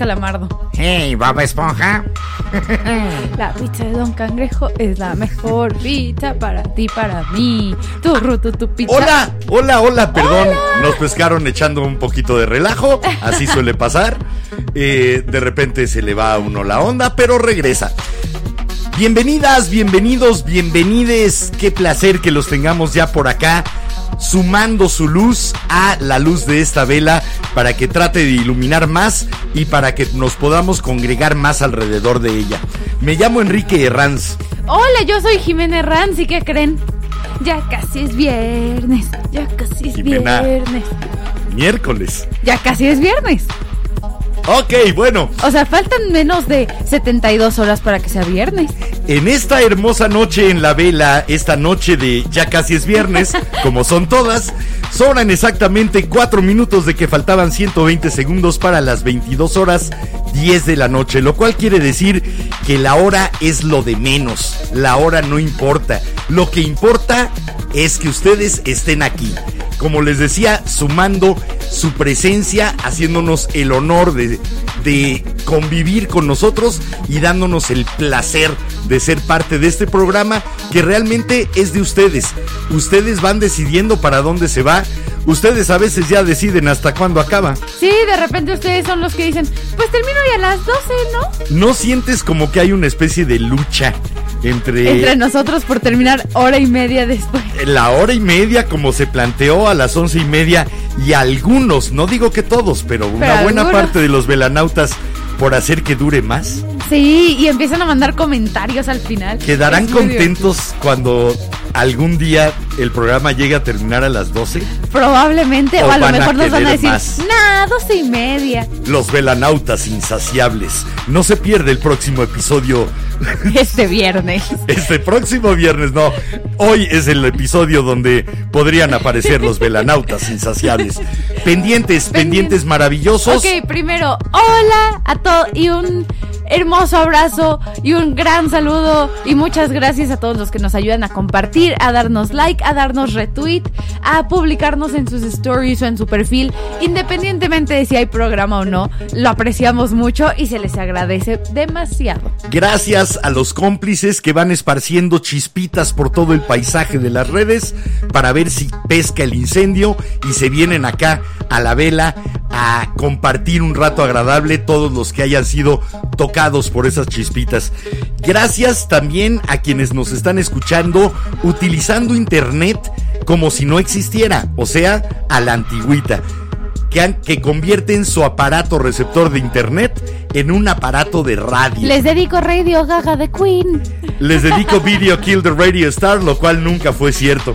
Calamardo. Hey, Bob Esponja. La pizza de Don Cangrejo es la mejor pizza para ti, para mí. Tu ruto, tu pizza. Hola, hola, hola, perdón. Nos pescaron echando un poquito de relajo, así suele pasar. Eh, de repente se le va a uno la onda, pero regresa. Bienvenidas, bienvenidos, bienvenides. Qué placer que los tengamos ya por acá, sumando su luz a la luz de esta vela para que trate de iluminar más y para que nos podamos congregar más alrededor de ella. Me llamo Enrique Herranz. Hola, yo soy Jimena Herranz, ¿y qué creen? Ya casi es viernes, ya casi es Jimena. viernes. Miércoles. Ya casi es viernes. Ok, bueno, O sea, faltan menos de 72 horas para que sea viernes. En esta hermosa noche en la vela, esta noche de ya casi es viernes, como son todas, sobran exactamente 4 minutos de que faltaban 120 segundos para las 22 horas 10 de la noche, lo cual quiere decir que la hora es lo de menos, la hora no importa, lo que importa es que ustedes estén aquí. Como les decía, sumando su presencia, haciéndonos el honor de, de convivir con nosotros y dándonos el placer de ser parte de este programa que realmente es de ustedes. Ustedes van decidiendo para dónde se va. Ustedes a veces ya deciden hasta cuándo acaba. Sí, de repente ustedes son los que dicen, pues termino ya a las 12, ¿no? ¿No sientes como que hay una especie de lucha entre, Entre nosotros por terminar hora y media después. la hora y media como se planteó a las once y media y algunos, no digo que todos, pero una buena algunos. parte de los velanautas por hacer que dure más? Sí, y empiezan a mandar comentarios al final. ¿Quedarán contentos cuando algún día el programa llegue a terminar a las 12? divertido. Probablemente, O o, a lo a mejor nos van a decir, nah, 12 y media. Los velanautas insaciables. No se pierde el próximo episodio. Este viernes. Este próximo viernes, no. Hoy es el episodio donde podrían aparecer los velanautas insaciables. Pendientes, pendientes maravillosos. Ok, primero, hola a todos y un hermoso abrazo y un gran saludo y muchas gracias a todos los que nos ayudan a compartir, a darnos like, a darnos retweet, a publicarnos en sus stories o en su perfil, independientemente de si hay programa o no, lo apreciamos mucho y se les agradece demasiado. Gracias a los cómplices que van esparciendo chispitas por todo el paisaje de las redes para ver si pesca el incendio y se vienen acá a la vela a compartir un rato agradable todos los que hayan sido tocados por esas chispitas. Gracias también a quienes nos están escuchando utilizando internet como si no existiera, o sea, a la antigüita que, han- que convierten su aparato receptor de internet en un aparato de radio. Les dedico Radio Gaga de Queen. Les dedico Video Kill the Radio Star, lo cual nunca fue cierto.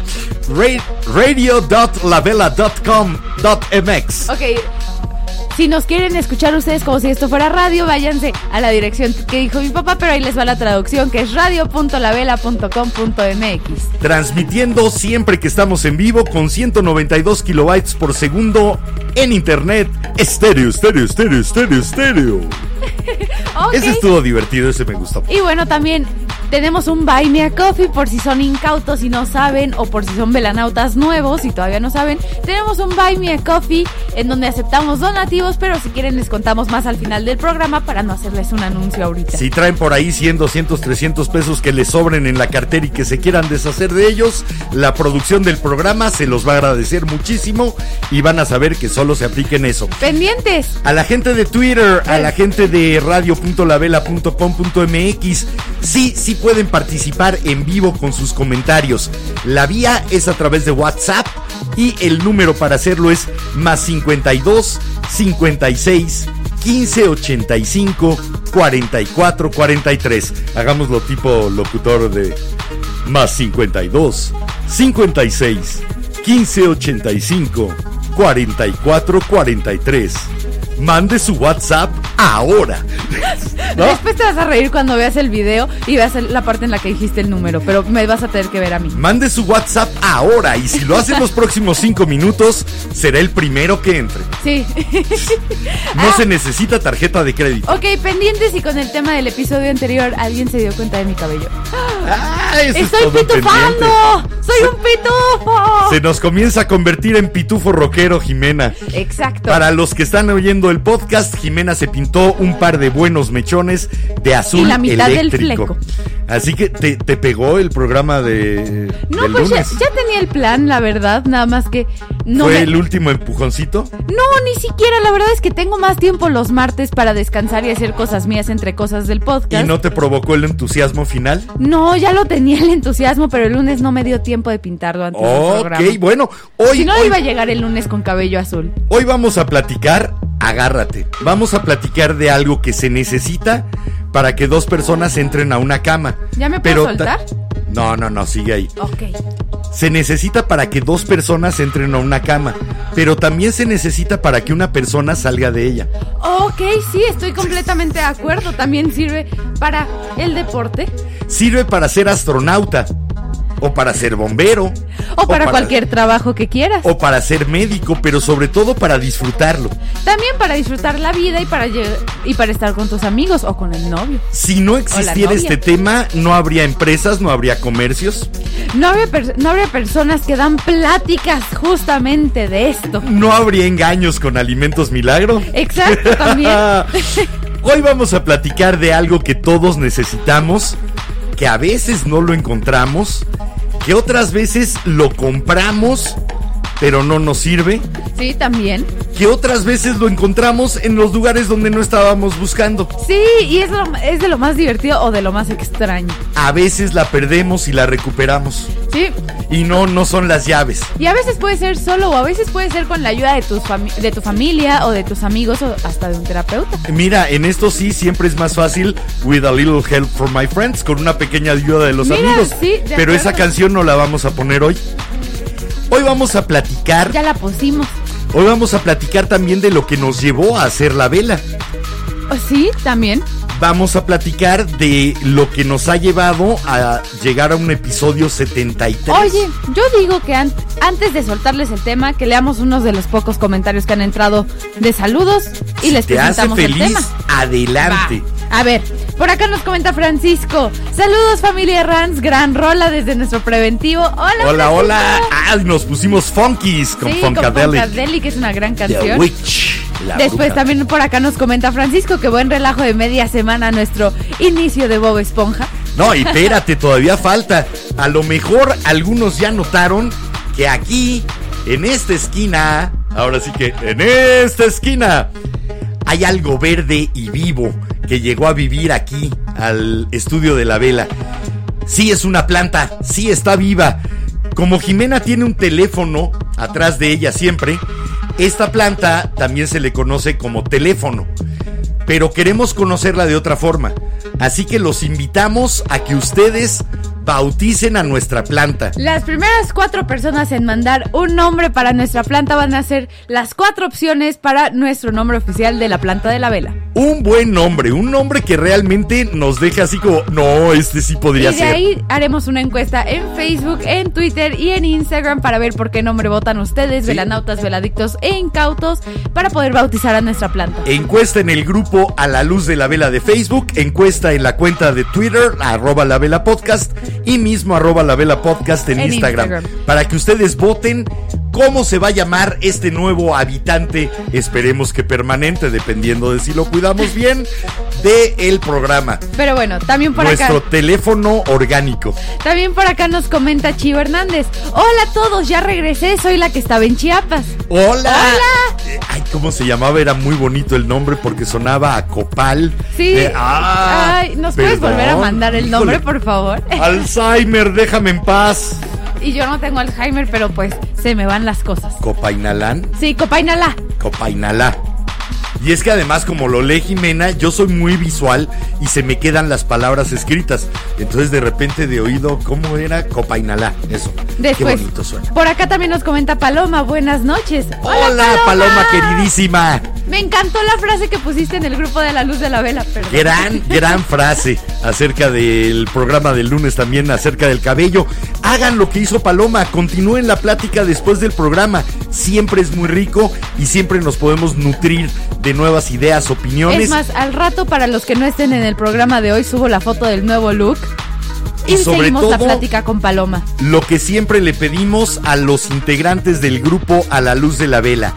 Ra- Radio.lavela.com.mx Ok. Si nos quieren escuchar ustedes como si esto fuera radio, váyanse a la dirección que dijo mi papá, pero ahí les va la traducción, que es radio.lavela.com.mx. Transmitiendo siempre que estamos en vivo con 192 kilobytes por segundo en internet. Estéreo, estéreo, estéreo, estéreo, estéreo. Ok. Ese estuvo divertido, ese me gustó. Y bueno, también Tenemos un Buy Me a Coffee por si son incautos y no saben, o por si son velanautas nuevos y todavía no saben. Tenemos un Buy Me a Coffee en donde aceptamos donativos, pero si quieren les contamos más al final del programa para no hacerles un anuncio ahorita. Si traen por ahí 100, 200, 300 pesos que les sobren en la cartera y que se quieran deshacer de ellos, la producción del programa se los va a agradecer muchísimo y van a saber que solo se apliquen eso. Pendientes. A la gente de Twitter, a la gente de radio.lavela.com.mx, sí, sí pueden participar en vivo con sus comentarios. La vía es a través de WhatsApp y el número para hacerlo es más 52 56 15 85 44 43. Hagámoslo tipo locutor de más 52 56 15 85 44 43. Mande su WhatsApp ahora. ¿No? Después te vas a reír cuando veas el video y veas la parte en la que dijiste el número, pero me vas a tener que ver a mí. Mande su WhatsApp ahora y si lo hace en los próximos cinco minutos, será el primero que entre. Sí. No se necesita tarjeta de crédito. ok, pendientes y con el tema del episodio anterior, alguien se dio cuenta de mi cabello. Ah, ¡Estoy pitufando! ¡Soy un pitufo! Se nos comienza a convertir en pitufo rockero, Jimena. Exacto. Para los que están oyendo el podcast, Jimena se pintó un par de buenos mechones de azul Y la mitad del eléctrico. fleco. Así que te, te pegó el programa de No, del pues ya, lunes. ya tenía el plan, la verdad, nada más que no ¿Fue me- el último empujoncito? No, ni siquiera, la verdad es que tengo más tiempo los martes para descansar y hacer cosas mías entre cosas del ¿Y podcast. no te provocó el entusiasmo final? No, ya lo tenía el entusiasmo, pero el lunes no me dio tiempo de pintarlo antes del Ok, programa. bueno, hoy, Si no, hoy, iba a llegar el lunes con cabello azul. hoy vamos a platicar, agárrate, vamos a platicar de algo que se necesita para que dos personas entren a una cama. ¿Ya me puedo Pero ta- soltar? No, no, no, sigue ahí. Ok. Se necesita para que dos personas entren a una cama, pero también se necesita para que una persona salga de ella. Ok, sí, estoy completamente de acuerdo. También sirve para el deporte Sirve para ser astronauta, o para ser bombero, o para cualquier trabajo que quieras. o para ser médico, pero sobre todo para disfrutarlo. También para disfrutar la vida y para, y para estar con tus amigos o con el novio. Si no existiera este tema, no habría empresas, no habría comercios, No habría, no habría personas que dan pláticas justamente de esto. no habría engaños con alimentos milagro. Exacto, también. Hoy vamos a platicar de algo que todos necesitamos, que a veces no lo encontramos, que otras veces lo compramos, pero no nos sirve, Sí, también. que otras veces lo encontramos en los lugares donde no estábamos buscando. Sí, y es, lo- es de lo más divertido o de lo más extraño. A veces la perdemos y la recuperamos. Sí, Y no, no son las llaves. y a veces puede ser solo o a veces puede ser con la ayuda de, tus de tu familia o de tus amigos o hasta de un terapeuta. Mira, en esto sí siempre es más fácil with a little help from my friends, con una pequeña ayuda de los Mira, amigos. sí, de Pero acuerdo. esa canción no la vamos a poner hoy. Hoy vamos a platicar, Ya la pusimos. hoy vamos a platicar también de lo que nos llevó a hacer la vela. Oh, Sí, también. Vamos a platicar de lo que nos ha llevado a llegar a un episodio 73. Oye, yo digo que an- antes de soltarles el tema, que leamos unos de los pocos comentarios que han entrado de saludos y les ¿Te hace presentamos el feliz? tema. Adelante. Va. A ver, por acá nos comenta Francisco. Saludos familia Rans, gran rola desde nuestro preventivo. Hola, Hola, Francisco. hola. Ah, nos pusimos funkies con Sí, con Funkadelic. Funkadelic, que es una gran The canción. Witch. la Después bruja. también por acá nos comenta Francisco que buen relajo de media semana nuestro inicio de Bob Esponja. No, y espérate, todavía falta. A lo mejor algunos ya notaron que aquí, en esta esquina, ahora sí que en esta esquina, hay algo verde y vivo que llegó a vivir aquí, al estudio de la vela. Sí es una planta, sí está viva. Como Jimena tiene un teléfono atrás de ella siempre, esta planta también se le conoce como teléfono pero queremos conocerla de otra forma. Así que los invitamos a que ustedes bauticen a nuestra planta. Las primeras cuatro personas en mandar un nombre para nuestra planta van a ser las cuatro opciones para nuestro nombre oficial de la planta de la vela. Un buen nombre, un nombre que realmente nos deje así como, no, este sí podría y de ser. ahí haremos una encuesta en Facebook, en Twitter y en Instagram para ver por qué nombre votan ustedes, Sí. velanautas, veladictos e incautos, para poder bautizar a nuestra planta. Encuesta en el grupo A la Luz de la Vela de Facebook, encuesta en la cuenta de Twitter, arroba la vela podcast, y mismo arroba la vela podcast en, En Instagram, Instagram. para que ustedes voten cómo se va a llamar este nuevo habitante, esperemos que permanente, dependiendo de si lo cuidamos bien, de el programa. Pero bueno, también por Nuestro acá. teléfono orgánico. También por acá nos comenta Chivo Hernández. Hola a todos, ya regresé, soy la que estaba en Chiapas. ¡Hola! ¡Hola! ¿Cómo se llamaba? Era muy bonito el nombre porque sonaba a copal. Sí. Eh, ah, Ay, ¿nos puedes volver a mandar el nombre, Híjole. por favor? Alzheimer, déjame en paz. Y yo no tengo Alzheimer, pero pues se me van las cosas. Copainalán, Sí, copainala. Copainalá. Y es que además, como lo lee Jimena, yo soy muy visual y se me quedan las palabras escritas. Entonces, de repente, de oído, ¿cómo era? Copainalá. Eso. Después, Qué bonito suena. por acá también nos comenta Paloma, buenas noches. Hola, Paloma queridísima. Me encantó la frase que pusiste en el grupo de la luz de la vela, perdón. Gran, gran frase acerca del programa del lunes también, acerca del cabello. Hagan lo que hizo Paloma, continúen la plática después del programa. Siempre es muy rico y siempre nos podemos nutrir de nuevas ideas, opiniones. Es más, al rato, para los que no estén en el programa de hoy, subo la foto del nuevo look. Y, Y sobre seguimos la todo- plática con Paloma. Lo que siempre le pedimos a los integrantes del grupo A la Luz de la Vela.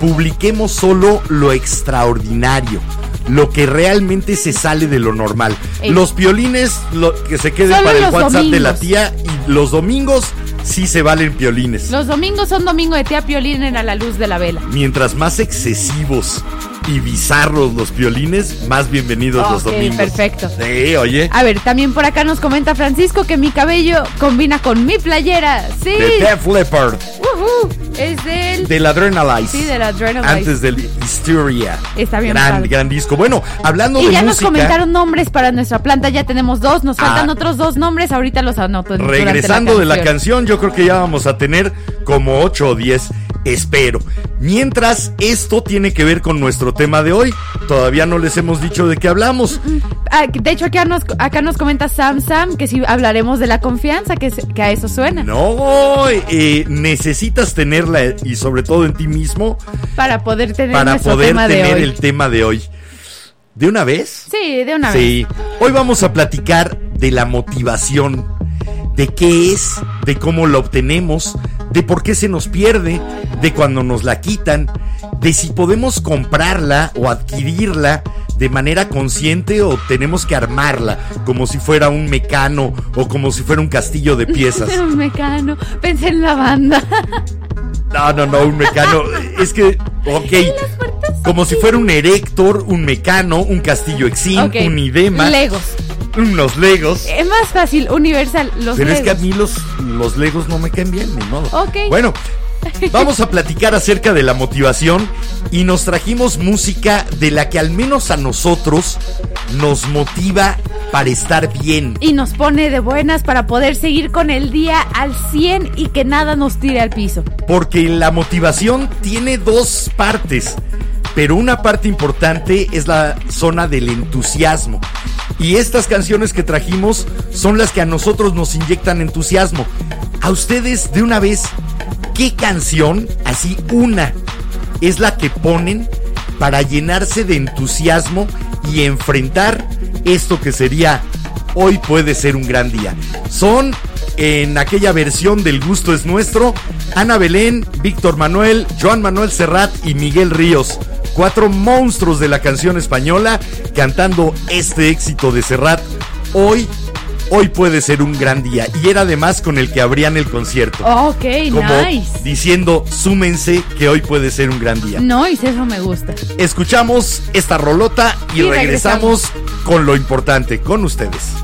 Publiquemos solo lo extraordinario. Lo que realmente se sale de lo normal. Ey. Los piolines lo, que se queden Solo para el WhatsApp de la tía y los domingos sí se valen piolines. Los domingos son domingo de tía Piolín en A la luz de la vela. Mientras más excesivos y bizarros los piolines, más bienvenidos los domingos. perfecto. Sí, oye. A ver, también por acá nos comenta Francisco que mi cabello combina con mi playera. Sí. The Def Leppard, Ujú, Es del... del Adrenalize. Sí, del Adrenalize. Antes del Hysteria. Está bien Gran, gran disco. Bueno, hablando Y de ya nos comentaron nombres para nuestra planta, ya tenemos dos, nos faltan Ah. otros dos nombres, ahorita los anoto. la regresando de la canción, yo creo que ya vamos a tener como 8 o 10, espero. Mientras, esto tiene que ver con nuestro tema de hoy. Todavía no les hemos dicho de qué hablamos. Ah, de hecho, acá nos, acá nos comenta Sam Sam que si hablaremos de la confianza, que, a eso suena. No, eh, necesitas tenerla eh, y sobre todo en ti mismo Para poder tener para poder tema tener el tema de hoy. ¿De una vez? Sí, de una vez. Sí. Hoy vamos a platicar de la motivación, de qué es, de cómo la obtenemos, de por qué se nos pierde, de cuando nos la quitan, de si podemos comprarla o adquirirla de manera consciente o tenemos que armarla como si fuera un mecano o como si fuera un castillo de piezas. Un mecano, pensé en la banda. No, no, no, un mecano. Es que, ok. Como si fuera un erector, un mecano, un castillo exim, Ok, un idema, Legos. Unos legos. Es más fácil, universal, los Pero es que a Legos. mí los, los legos no me caen bien, ni modo. Ok. Bueno, vamos a platicar acerca de la motivación y nos trajimos música de la que al menos a nosotros nos motiva para estar bien. Y nos pone de buenas para poder seguir con el día al 100 y que nada nos tire al piso. Porque la motivación tiene dos partes, pero una parte importante es la zona del entusiasmo. Y estas canciones que trajimos son las que a nosotros nos inyectan entusiasmo. A ustedes, de una vez, ¿qué canción, así una, es la que ponen para llenarse de entusiasmo y enfrentar esto que sería hoy puede ser un gran día? Son en aquella versión del gusto es nuestro, Ana Belén, Víctor Manuel, Joan Manuel Serrat y Miguel Ríos. Cuatro monstruos de la canción española cantando este éxito de Serrat. Hoy, hoy puede ser un gran día. Y era además con el que abrían el concierto. Ok, como nice. diciendo, súmense que hoy puede ser un gran día. Nice, eso me gusta. Escuchamos esta rolota y, Y regresamos con lo importante, con ustedes.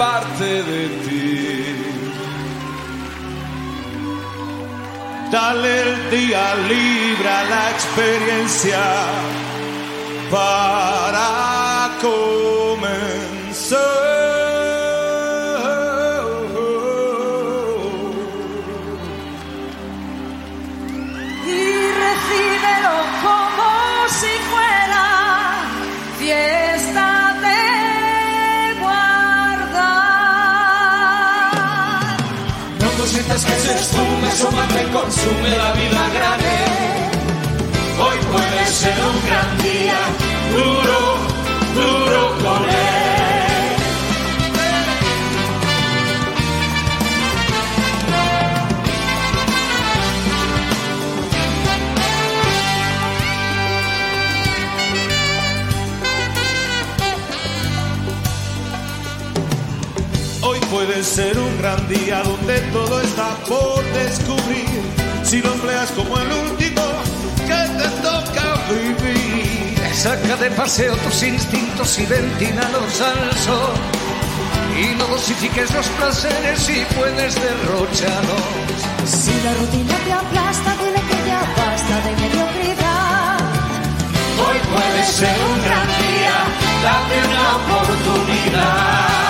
Parte de ti. Dale el día libre a la experiencia para comenzar. Consume la vida grande. Hoy puede ser un gran día, duro, duro con él. Hoy puede ser un gran día donde todo está por descubrir. Si lo empleas como el último que te toca vivir. Saca de paseo tus instintos y ventínalos al sol. Y no dosifiques los placeres si puedes derrocharlos. Si la rutina te aplasta, dile que ya basta de mediocridad. Hoy puede ser un gran día, date una oportunidad.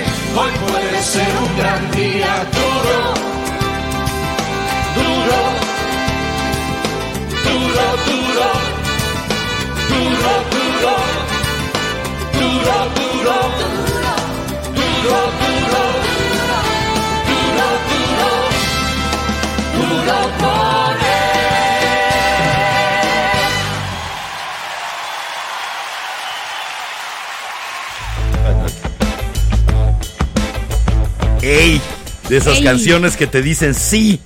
Hoy puede ser un gran día duro, duro, duro, duro, duro, duro, duro, duro, duro, duro, duro, duro, duro por ¡Ey! De esas Ey. canciones que te dicen sí,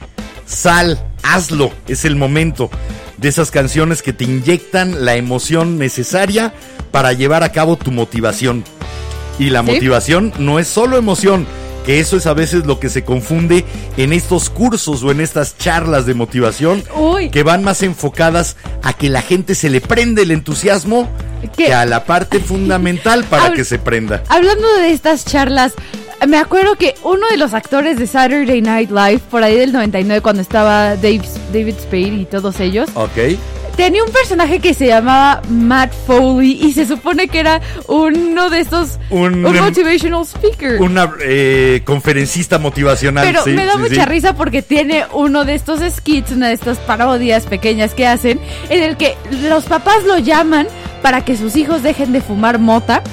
sal, hazlo, es el momento. De esas canciones que te inyectan la emoción necesaria para llevar a cabo tu motivación. Y la Sí. motivación no es solo emoción, que eso es a veces lo que se confunde en estos cursos o en estas charlas de motivación Uy. que van más enfocadas a que la gente se le prende el entusiasmo ¿Qué? que a la parte fundamental para Habl- que se prenda. Hablando de estas charlas, me acuerdo que uno de los actores de Saturday Night Live, por ahí del 99, cuando estaba Dave, David Spade y todos ellos, ¿Ok? tenía un personaje que se llamaba Matt Foley y se supone que era uno de estos, Un- un, motivational speaker. Una eh, conferencista motivacional. Pero sí, me da sí, mucha sí. risa porque tiene uno de estos skits, una de estas parodias pequeñas que hacen, en el que los papás lo llaman para que sus hijos dejen de fumar mota.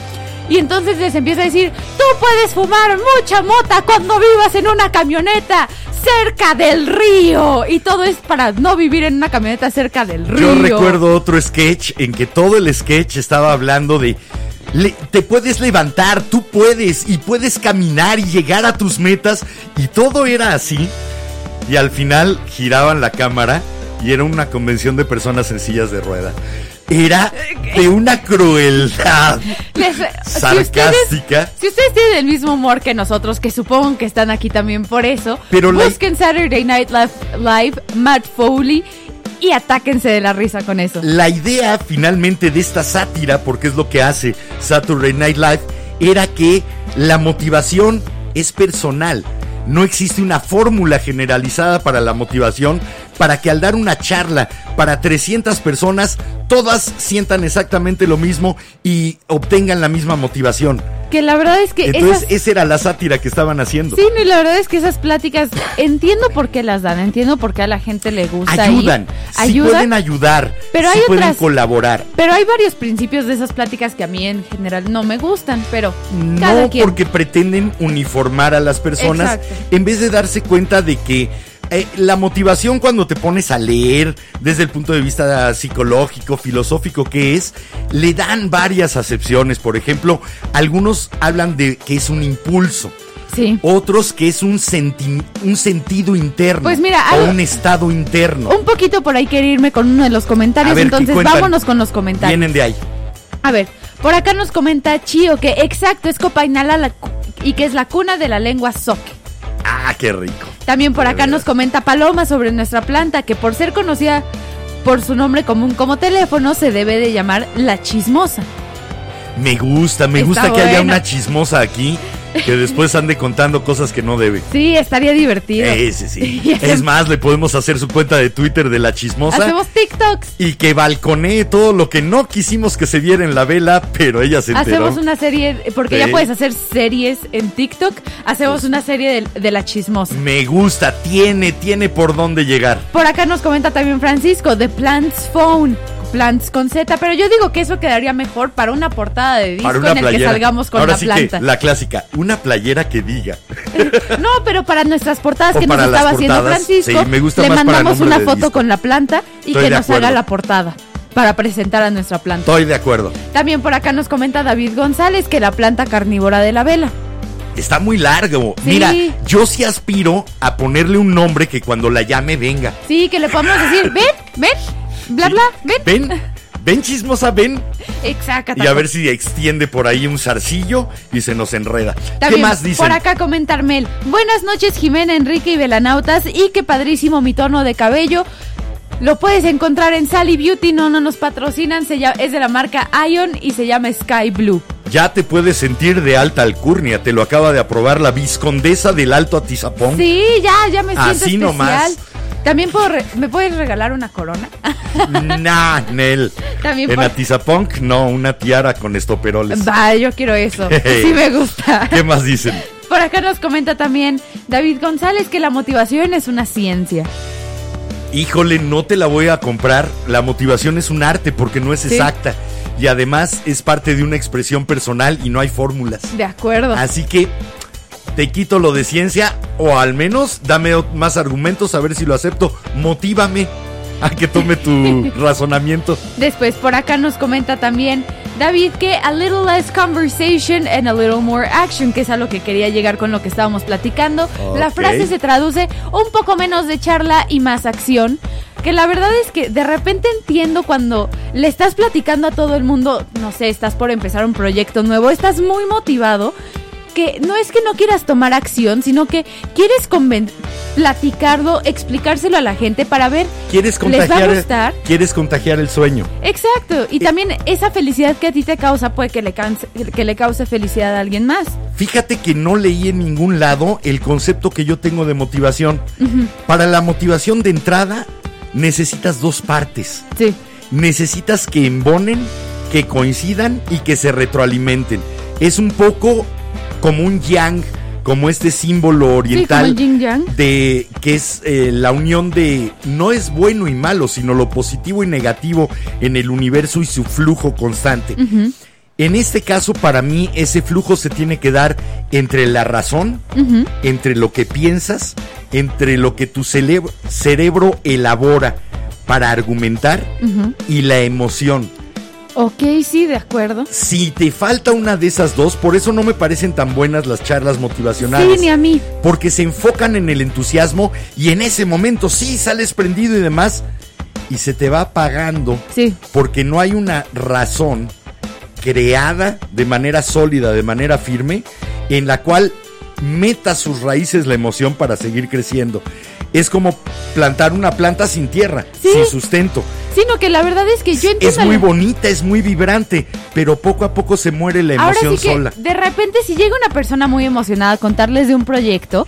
Y entonces les empieza a decir, tú puedes fumar mucha mota cuando vivas en una camioneta cerca del río. Y todo es para no vivir en una camioneta cerca del río. Yo recuerdo otro sketch en que todo el sketch estaba hablando de le- te puedes levantar, tú puedes y puedes caminar y llegar a tus metas y todo era así. Y al final giraban la cámara y era una convención de personas en sillas de rueda. Era de una crueldad Les- si sarcástica. ustedes, si ustedes tienen el mismo humor que nosotros, que supongo que están aquí también por eso, Pero la- busquen Saturday Night Live, Live, Matt Foley y atáquense de la risa con eso. La idea finalmente de esta sátira, porque es lo que hace Saturday Night Live, era que la motivación es personal. No existe una fórmula generalizada para la motivación para que al dar una charla para 300 personas, todas sientan exactamente lo mismo y obtengan la misma motivación. Que la verdad es que Entonces, esas... esa era la sátira que estaban haciendo. Sí, no, y la verdad es que esas pláticas entiendo por qué las dan, entiendo por qué a la gente le gusta. ayudan, sí ayudan, pueden ayudar, Pero sí hay pueden otras- colaborar. pero hay varios principios de esas pláticas que a mí en general no me gustan, pero cada No quien. porque pretenden uniformar a las personas Exacto. en vez de darse cuenta de que eh, la motivación cuando te pones a leer desde el punto de vista psicológico, filosófico que es, le dan varias acepciones. Por ejemplo, algunos hablan de que es un impulso. Sí. Otros que es un, senti- un sentido interno Pues mira, o un estado interno. Un poquito por ahí quiero irme con uno de los comentarios, A ver, ¿qué entonces vámonos con los comentarios. Vienen de ahí. A ver, por acá nos comenta Chio que exacto es Copainala y que es la cuna de la lengua soque. Ah, qué rico. También por acá nos comenta Paloma sobre nuestra planta que por ser conocida por su nombre común como teléfono se debe de llamar la chismosa. Me gusta, me Está gusta que haya una chismosa aquí que después ande contando cosas que no debe. Sí, estaría divertido. Ese sí. Hacemos- Es más, le podemos hacer su cuenta de Twitter de la chismosa Hacemos TikToks. y que balconee todo lo que no quisimos que se viera en la vela, pero ella se enteró. Hacemos una serie, porque ya Sí. puedes hacer series en TikTok. Hacemos una serie de, de la chismosa. Me gusta, tiene, tiene por dónde llegar. Por acá nos comenta también Francisco de Plants Phone. Plants con Z, pero yo digo que eso quedaría mejor para una portada de disco Para una en el playera. que salgamos con Ahora la sí planta. que la clásica, una playera que diga. No, pero para nuestras portadas O que nos estaba haciendo Francisco, sí, me gusta le más mandamos una foto disco. con la planta y Estoy que nos haga la portada para presentar a nuestra planta. Estoy de acuerdo. También por acá nos comenta David González que la planta carnívora de la vela. Está muy largo. Sí. Mira, yo sí aspiro a ponerle un nombre que cuando la llame venga. Sí, que le podemos decir, ven, ven, bla, bla, ven. Ven, ven chismosa, ven. Exacto. Y a ver si extiende por ahí un zarcillo y se nos enreda. También ¿Qué más dicen? Por acá comenta Armel. Buenas noches, Jimena, Enrique y Velanautas. Y qué padrísimo mi tono de cabello. Lo puedes encontrar en Sally Beauty, no, no nos patrocinan, se llama- es de la marca Ion y se llama Sky Blue. Ya te puedes sentir de alta alcurnia, te lo acaba de aprobar la viscondesa del Alto Atizapón. Sí, ya, ya me siento Así especial. nomás. También puedo re- me puedes regalar una corona. Nah, Nel. También en Atizapón, no, una tiara con estoperoles. Va, yo quiero eso. Sí me gusta. ¿Qué más dicen? Por acá nos comenta también David González que la motivación es una ciencia. Híjole, no te la voy a comprar. La motivación es un arte porque no es Sí. exacta. Y además es parte de una expresión personal y no hay fórmulas. De acuerdo. Así que te quito lo de ciencia o al menos dame más argumentos a ver si lo acepto. Motívame a que tome tu razonamiento. Después por acá nos comenta también David que a little less conversation and a little more action, que es a lo que quería llegar con lo que estábamos platicando. La frase se traduce un poco menos de charla y más acción. Que la verdad es que de repente entiendo cuando le estás platicando a todo el mundo, no sé, estás por empezar un proyecto nuevo, estás muy motivado, que no es que no quieras tomar acción, sino que quieres platicarlo, explicárselo a la gente para ver ¿Quieres ¿Les va a contagiar, gustar? ¿Quieres contagiar el sueño? Exacto, y también esa felicidad que a ti te causa puede que le, cause, que le cause felicidad a alguien más. Fíjate que no leí en ningún lado el concepto que yo tengo de motivación. Para la motivación de entrada necesitas dos partes. Sí, Necesitas que embonen, que coincidan y que se retroalimenten. Es un poco como un yang, como este símbolo oriental de que es eh, la unión de no es bueno y malo, sino lo positivo y negativo en el universo y su flujo constante. En este caso, para mí, ese flujo se tiene que dar entre la razón, entre lo que piensas, entre lo que tu cerebro elabora para argumentar y la emoción. Ok, sí, de acuerdo. Si te falta una de esas dos, por eso no me parecen tan buenas las charlas motivacionales. Sí, ni a mí. porque se enfocan en el entusiasmo y en ese momento sí sales prendido y demás y se te va apagando Sí, porque no hay una razón creada de manera sólida, de manera firme, en la cual meta sus raíces la emoción para seguir creciendo. Es como plantar una planta sin tierra, Sí. sin sustento. sino que la verdad es que yo entiendo... Es muy la- bonita, es muy vibrante, pero poco a poco se muere la Ahora emoción sí que sola. de repente si llega una persona muy emocionada a contarles de un proyecto,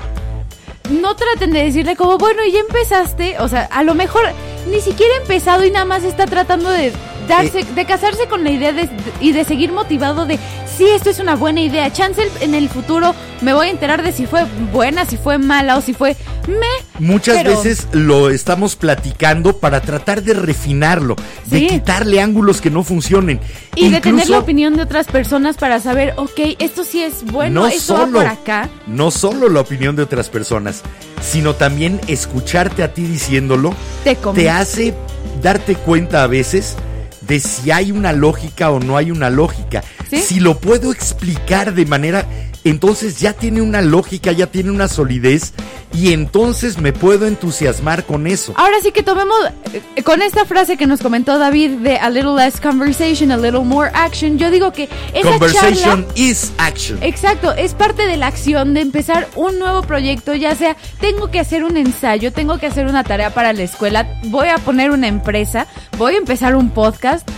no traten de decirle como, bueno, ya empezaste, o sea, a lo mejor ni siquiera ha empezado y nada más está tratando de darse, Eh. de casarse con la idea de, y de seguir motivado de, sí, esto es una buena idea. Chance el- en el futuro me voy a enterar de si fue buena, si fue mala o si fue me. Muchas pero- veces lo estamos platicando para tratar de refinarlo, de quitarle ángulos que no funcionen. Y de tener la opinión de otras personas para saber, ok, esto sí es bueno, no esto solo, va por acá. no solo la opinión de otras personas, sino también escucharte a ti diciéndolo te hace darte cuenta a veces de si hay una lógica o no hay una lógica. ¿Sí? Si lo puedo explicar de manera, entonces ya tiene una lógica, ya tiene una solidez y entonces me puedo entusiasmar con eso. Ahora sí que tomemos eh, con esta frase que nos comentó David de a little less conversation, a little more action. Yo digo que esa Conversation charla is action. Exacto, es parte de la acción de empezar un nuevo proyecto, ya sea tengo que hacer un ensayo, tengo que hacer una tarea para la escuela, voy a poner una empresa, voy a empezar un podcast.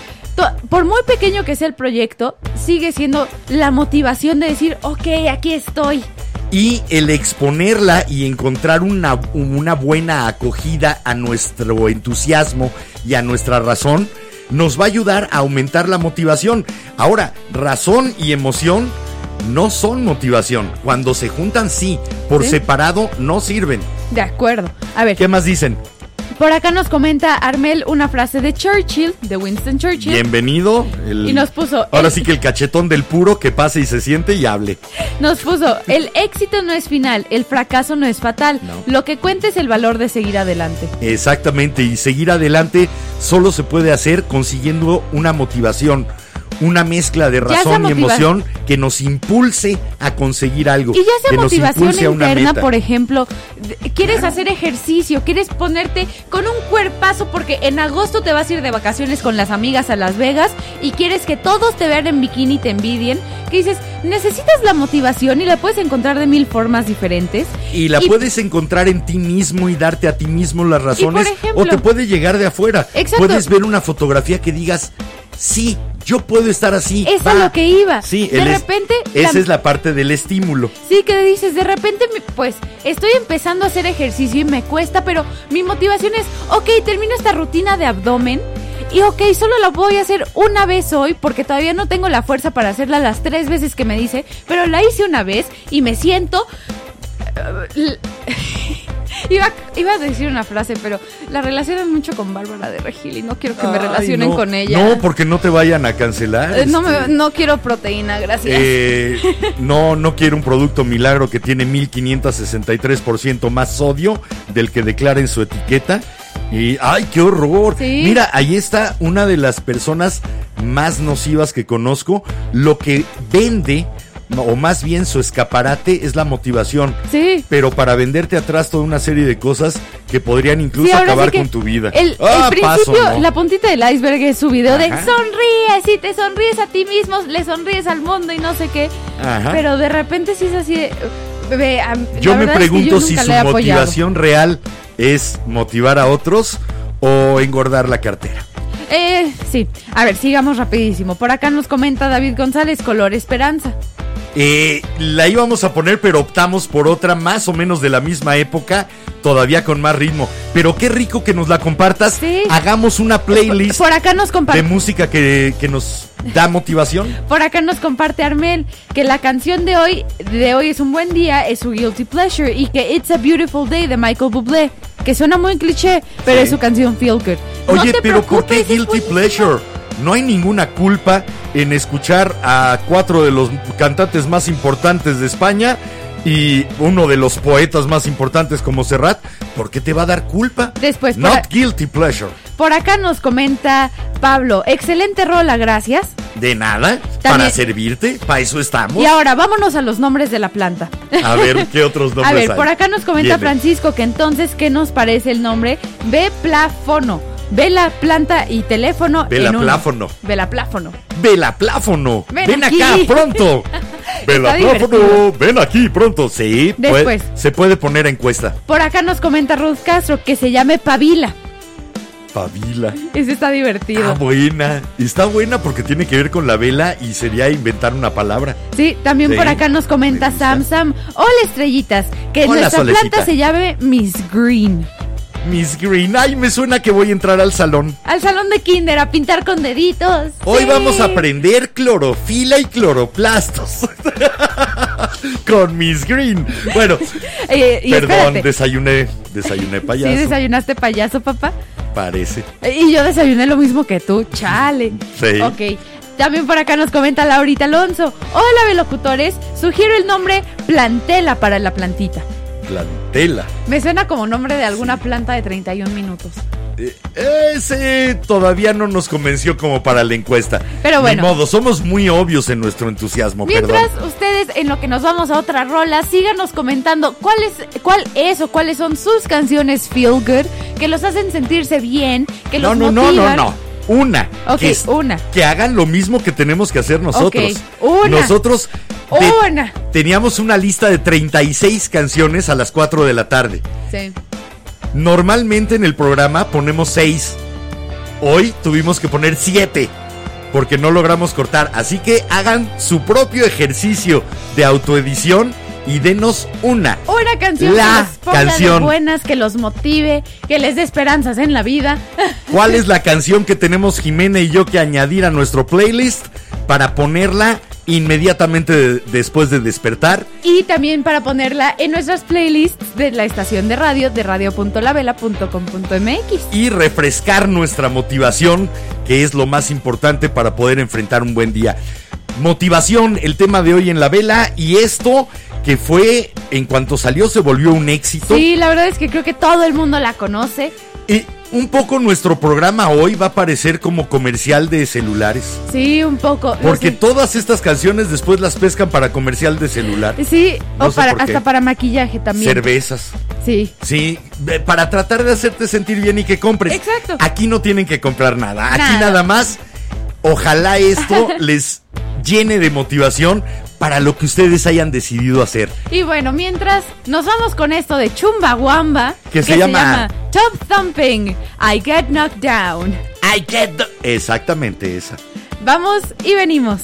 Por muy pequeño que sea el proyecto, sigue siendo la motivación de decir, ok, aquí estoy. y el exponerla y encontrar una, una buena acogida a nuestro entusiasmo y a nuestra razón nos va a ayudar a aumentar la motivación. Ahora, razón y emoción no son motivación. Cuando se juntan, sí. Por Sí. separado, no sirven. De acuerdo. A ver, ¿Qué más dicen? Por acá nos comenta Armel una frase de Churchill, de Winston Churchill. Bienvenido. el- Y nos puso, Ahora el- sí que el cachetón del puro que pase y se siente y hable. Nos puso, el éxito no es final, el fracaso no es fatal. No. Lo que cuenta es el valor de seguir adelante. Exactamente, y seguir adelante solo se puede hacer consiguiendo una motivación, una mezcla de razón y emoción que nos impulse a conseguir algo. Y ya sea que motivación interna, por ejemplo, quieres hacer ejercicio, quieres ponerte con un cuerpazo porque en agosto te vas a ir de vacaciones con las amigas a Las Vegas y quieres que todos te vean en bikini y te envidien, que dices, necesitas la motivación y la puedes encontrar de mil formas diferentes. Y la puedes encontrar en ti mismo y darte a ti mismo las razones. ejemplo- o te puede llegar de afuera. Exacto. Puedes ver una fotografía que digas, sí, yo puedo estar así. Es a va". lo que iba. Sí, de es- repente... Esa es la parte del estímulo. Sí, que dices, de repente, pues, estoy empezando a hacer ejercicio y me cuesta, pero mi motivación es, ok, termino esta rutina de abdomen y ok, solo la voy a hacer una vez hoy porque todavía no tengo la fuerza para hacerla las tres veces que me dice, pero la hice una vez y me siento... Iba, iba a decir una frase, pero la relacionan mucho con Bárbara de Regil y no quiero que me Ay, relacionen no. con ella. No, porque no te vayan a cancelar. Eh, no, me- este. no quiero proteína, gracias. Eh, no, no quiero un producto milagro que tiene 1563% más sodio del que declara en su etiqueta. Y, ¡ay, qué horror! Sí. Mira, ahí está una de las personas más nocivas que conozco. Lo que vende, o más bien su escaparate, es la motivación. sí. Pero para venderte atrás toda una serie de cosas que podrían incluso Sí, acabar sí con tu vida. El, el Ah, principio, paso, ¿no? la puntita del iceberg es su video de sonríes y te sonríes a ti mismo, le sonríes al mundo y no sé qué. Ajá. Pero de repente sí es así de. bebé, a- Yo me verdad es que pregunto yo si su motivación real es motivar a otros o engordar la cartera. Eh, sí. A ver, sigamos rapidísimo. Por acá nos comenta David González, color esperanza. Eh, la íbamos a poner, pero optamos por otra más o menos de la misma época, todavía con más ritmo. Pero qué rico que nos la compartas. Sí. Hagamos una playlist Por acá nos de música que, que nos da motivación. Por acá nos comparte Armel que la canción de hoy, de hoy es un buen día, es su guilty pleasure y que It's a Beautiful Day de Michael Bublé, que suena muy cliché, pero Sí. es su canción Feel Good. No Oye, te pero ¿por qué Guilty. Pleasure? No hay ninguna culpa en escuchar a cuatro de los cantantes más importantes de España y uno de los poetas más importantes como Serrat. ¿Por qué te va a dar culpa? Después, Not para- Guilty Pleasure. Por acá nos comenta Pablo, excelente rola, gracias. De nada, También- para servirte, para eso estamos. Y ahora vámonos a los nombres de la planta. A ver, ¿qué otros nombres A ver, hay? por acá nos comenta Viene. Francisco que entonces, ¿qué nos parece el nombre? Beplafono. Vela, planta y teléfono. en uno. Velapláfono. Velapláfono. Velapláfono. Ven Ven, aquí. acá pronto. Velapláfono. divertido. Ven aquí pronto. Sí, Después. puede- se puede poner a encuesta. Por acá nos comenta Ruth Castro que se llame Pavila. Pavila. Ese está divertido. Ah, buena. Está buena porque tiene que ver con la vela y sería inventar una palabra. Sí, también Sí, por acá nos comenta. Sam Sam. Hola estrellitas, que Hola, nuestra Solecita. planta se llame Miss Green. Miss Green. Ay, me suena que voy a entrar al salón. Al salón de kinder a pintar con deditos. Hoy Sí. vamos a aprender clorofila y cloroplastos. Con Miss Green. Bueno, Eh, y perdón, espérate. desayuné, desayuné payaso. ¿Sí desayunaste payaso, papá? Parece. Eh, Y yo desayuné lo mismo que tú, chale. Sí. Ok. También por acá nos comenta Laurita Alonso. Hola, velocutores. Sugiero el nombre Plantela para la plantita. Me suena como nombre de alguna planta de 31 minutos. Eh, Ese todavía no nos convenció como para la encuesta. Pero bueno. Ni modo, somos muy obvios en nuestro entusiasmo, Mientras perdón. ustedes, en lo que nos vamos a otra rola, síganos comentando cuál es, cuál es o cuáles son sus canciones feel good que los hacen sentirse bien, que No, los no, no, no, motivan. no. Una. Ok, que, es- una. que hagan lo mismo que tenemos que hacer nosotros. Ok, una. Nosotros de- Una. teníamos una lista de 36 canciones a las 4 de la tarde. Sí. Normalmente en el programa ponemos 6. Hoy tuvimos que poner 7 porque no logramos cortar. Así que hagan su propio ejercicio de autoedición y denos una. Una canción La que de canción. buenas, que los motive, que les dé esperanzas en la vida. ¿Cuál es la canción que tenemos Jimena y yo que añadir a nuestro playlist para ponerla inmediatamente de- después de despertar? Y también para ponerla en nuestras playlists de la estación de radio de radio.lavela.com.mx. y refrescar nuestra motivación, que es lo más importante para poder enfrentar un buen día. Motivación, el tema de hoy en la vela, y esto que fue, en cuanto salió, se volvió un éxito. Sí, la verdad es que creo que todo el mundo la conoce. Y un poco nuestro programa hoy va a parecer como comercial de celulares. Sí, un poco. Porque todas estas canciones después las pescan para comercial de celular. Sí, No o para, hasta para maquillaje también. Cervezas. Sí. Sí, para tratar de hacerte sentir bien y que compres. Exacto. Aquí no tienen que comprar nada. Aquí nada más. Ojalá esto les llene de motivación para lo que ustedes hayan decidido hacer. Y bueno, mientras nos vamos con esto de Chumbawamba, Que se llama- Top Thumping, I Get Knocked Down. I get Exactamente esa. Vamos y venimos.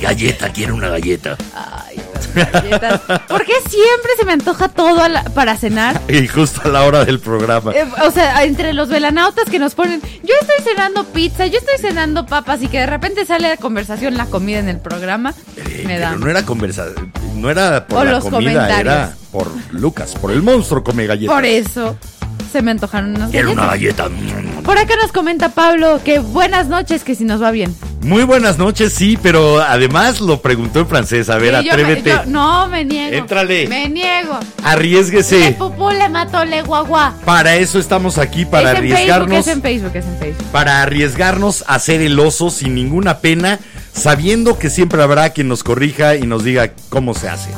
Galleta, quiero una galleta. Ay, las galletas. ¿Por qué siempre se me antoja todo a la- para cenar? Y justo a la hora del programa. Eh, o sea, entre los velanautas que nos ponen, yo estoy cenando pizza, yo estoy cenando papas y que de repente sale a conversación la comida en el programa, Eh, me da. Pero no era conversación, no era por O la los comida, comentarios. era por Lucas, por el monstruo come galletas. Por eso se me antojaron unas Quiero una galletas. galleta. Por acá nos comenta Pablo que buenas noches, que si nos va bien. Muy buenas noches, sí, pero además lo preguntó en francés. A ver, Sí, yo me- atrévete. yo- no, me niego. Éntrale. Me niego. Arriesguese. pupú le mató le guagua. Para eso estamos aquí, para es en Facebook, arriesgarnos. es en Facebook, es en Facebook. para arriesgarnos a ser el oso sin ninguna pena, sabiendo que siempre habrá quien nos corrija y nos diga cómo se hace.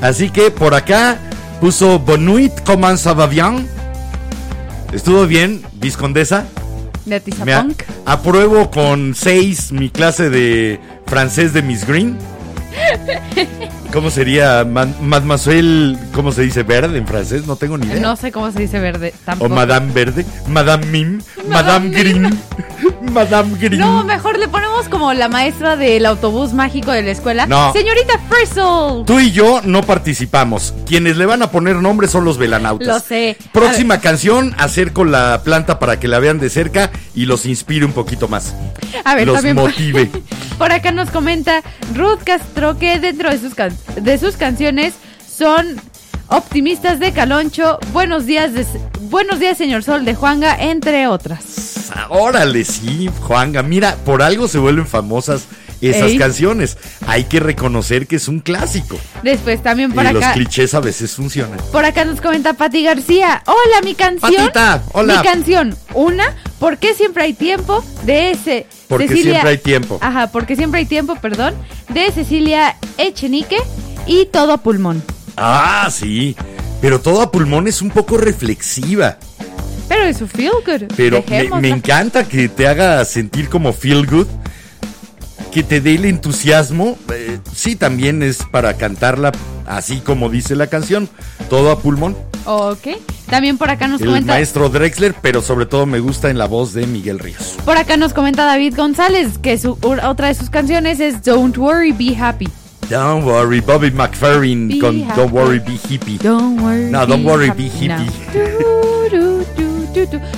Así que por acá puso Bonuit, comment ça va bien? ¿Estuvo bien, Viscondesa? De Tizapunk. apruebo con 6 mi clase de francés de Miss Green. ¿Cómo sería Ma- Mademoiselle, cómo se dice verde en francés? No tengo ni idea. No sé cómo se dice verde o tampoco. Madame Verde, Madame Mim, Madame Madame Green, Madame Green. No, mejor le ponemos como la maestra del autobús mágico de la escuela. No. Señorita Frizzle. Tú y yo no participamos. Quienes le van a poner nombres son los velanautas. Lo sé. Próxima canción, hacer con la planta para que la vean de cerca y los inspire un poquito más. A ver, los también motive. Por acá nos comenta Ruth Castro que dentro de sus, can- de sus canciones son optimistas de Caloncho, Buenos días, de- Buenos días señor Sol de Juanga, entre otras. Órale, sí, Juanga. Mira, por algo se vuelven famosas esas Ey. canciones. Hay que reconocer que es un clásico. Después también por y los clichés a veces funcionan. por acá nos comenta Pati García. Hola, mi canción. Patita, hola. Mi canción, una, ¿por qué siempre hay tiempo? De ese. Porque siempre hay tiempo. Ajá, porque siempre hay tiempo, perdón. De Cecilia Echenique y todo a pulmón. Ah, sí. Pero todo a pulmón es un poco reflexiva. Pero es su feel good. Pero me, me encanta que te haga sentir como feel good, que te dé el entusiasmo. Eh, sí, también es para cantarla así como dice la canción, todo a pulmón. Ok. También por acá nos El comenta. maestro Drexler, pero sobre todo me gusta en la voz de Miguel Ríos. Por acá nos comenta David González que su, otra de sus canciones es Don't Worry, Be Happy. Don't worry, Bobby McFerrin Be con happy. Don't worry, be hippie. Don't worry. No, don't worry, be hippie. No.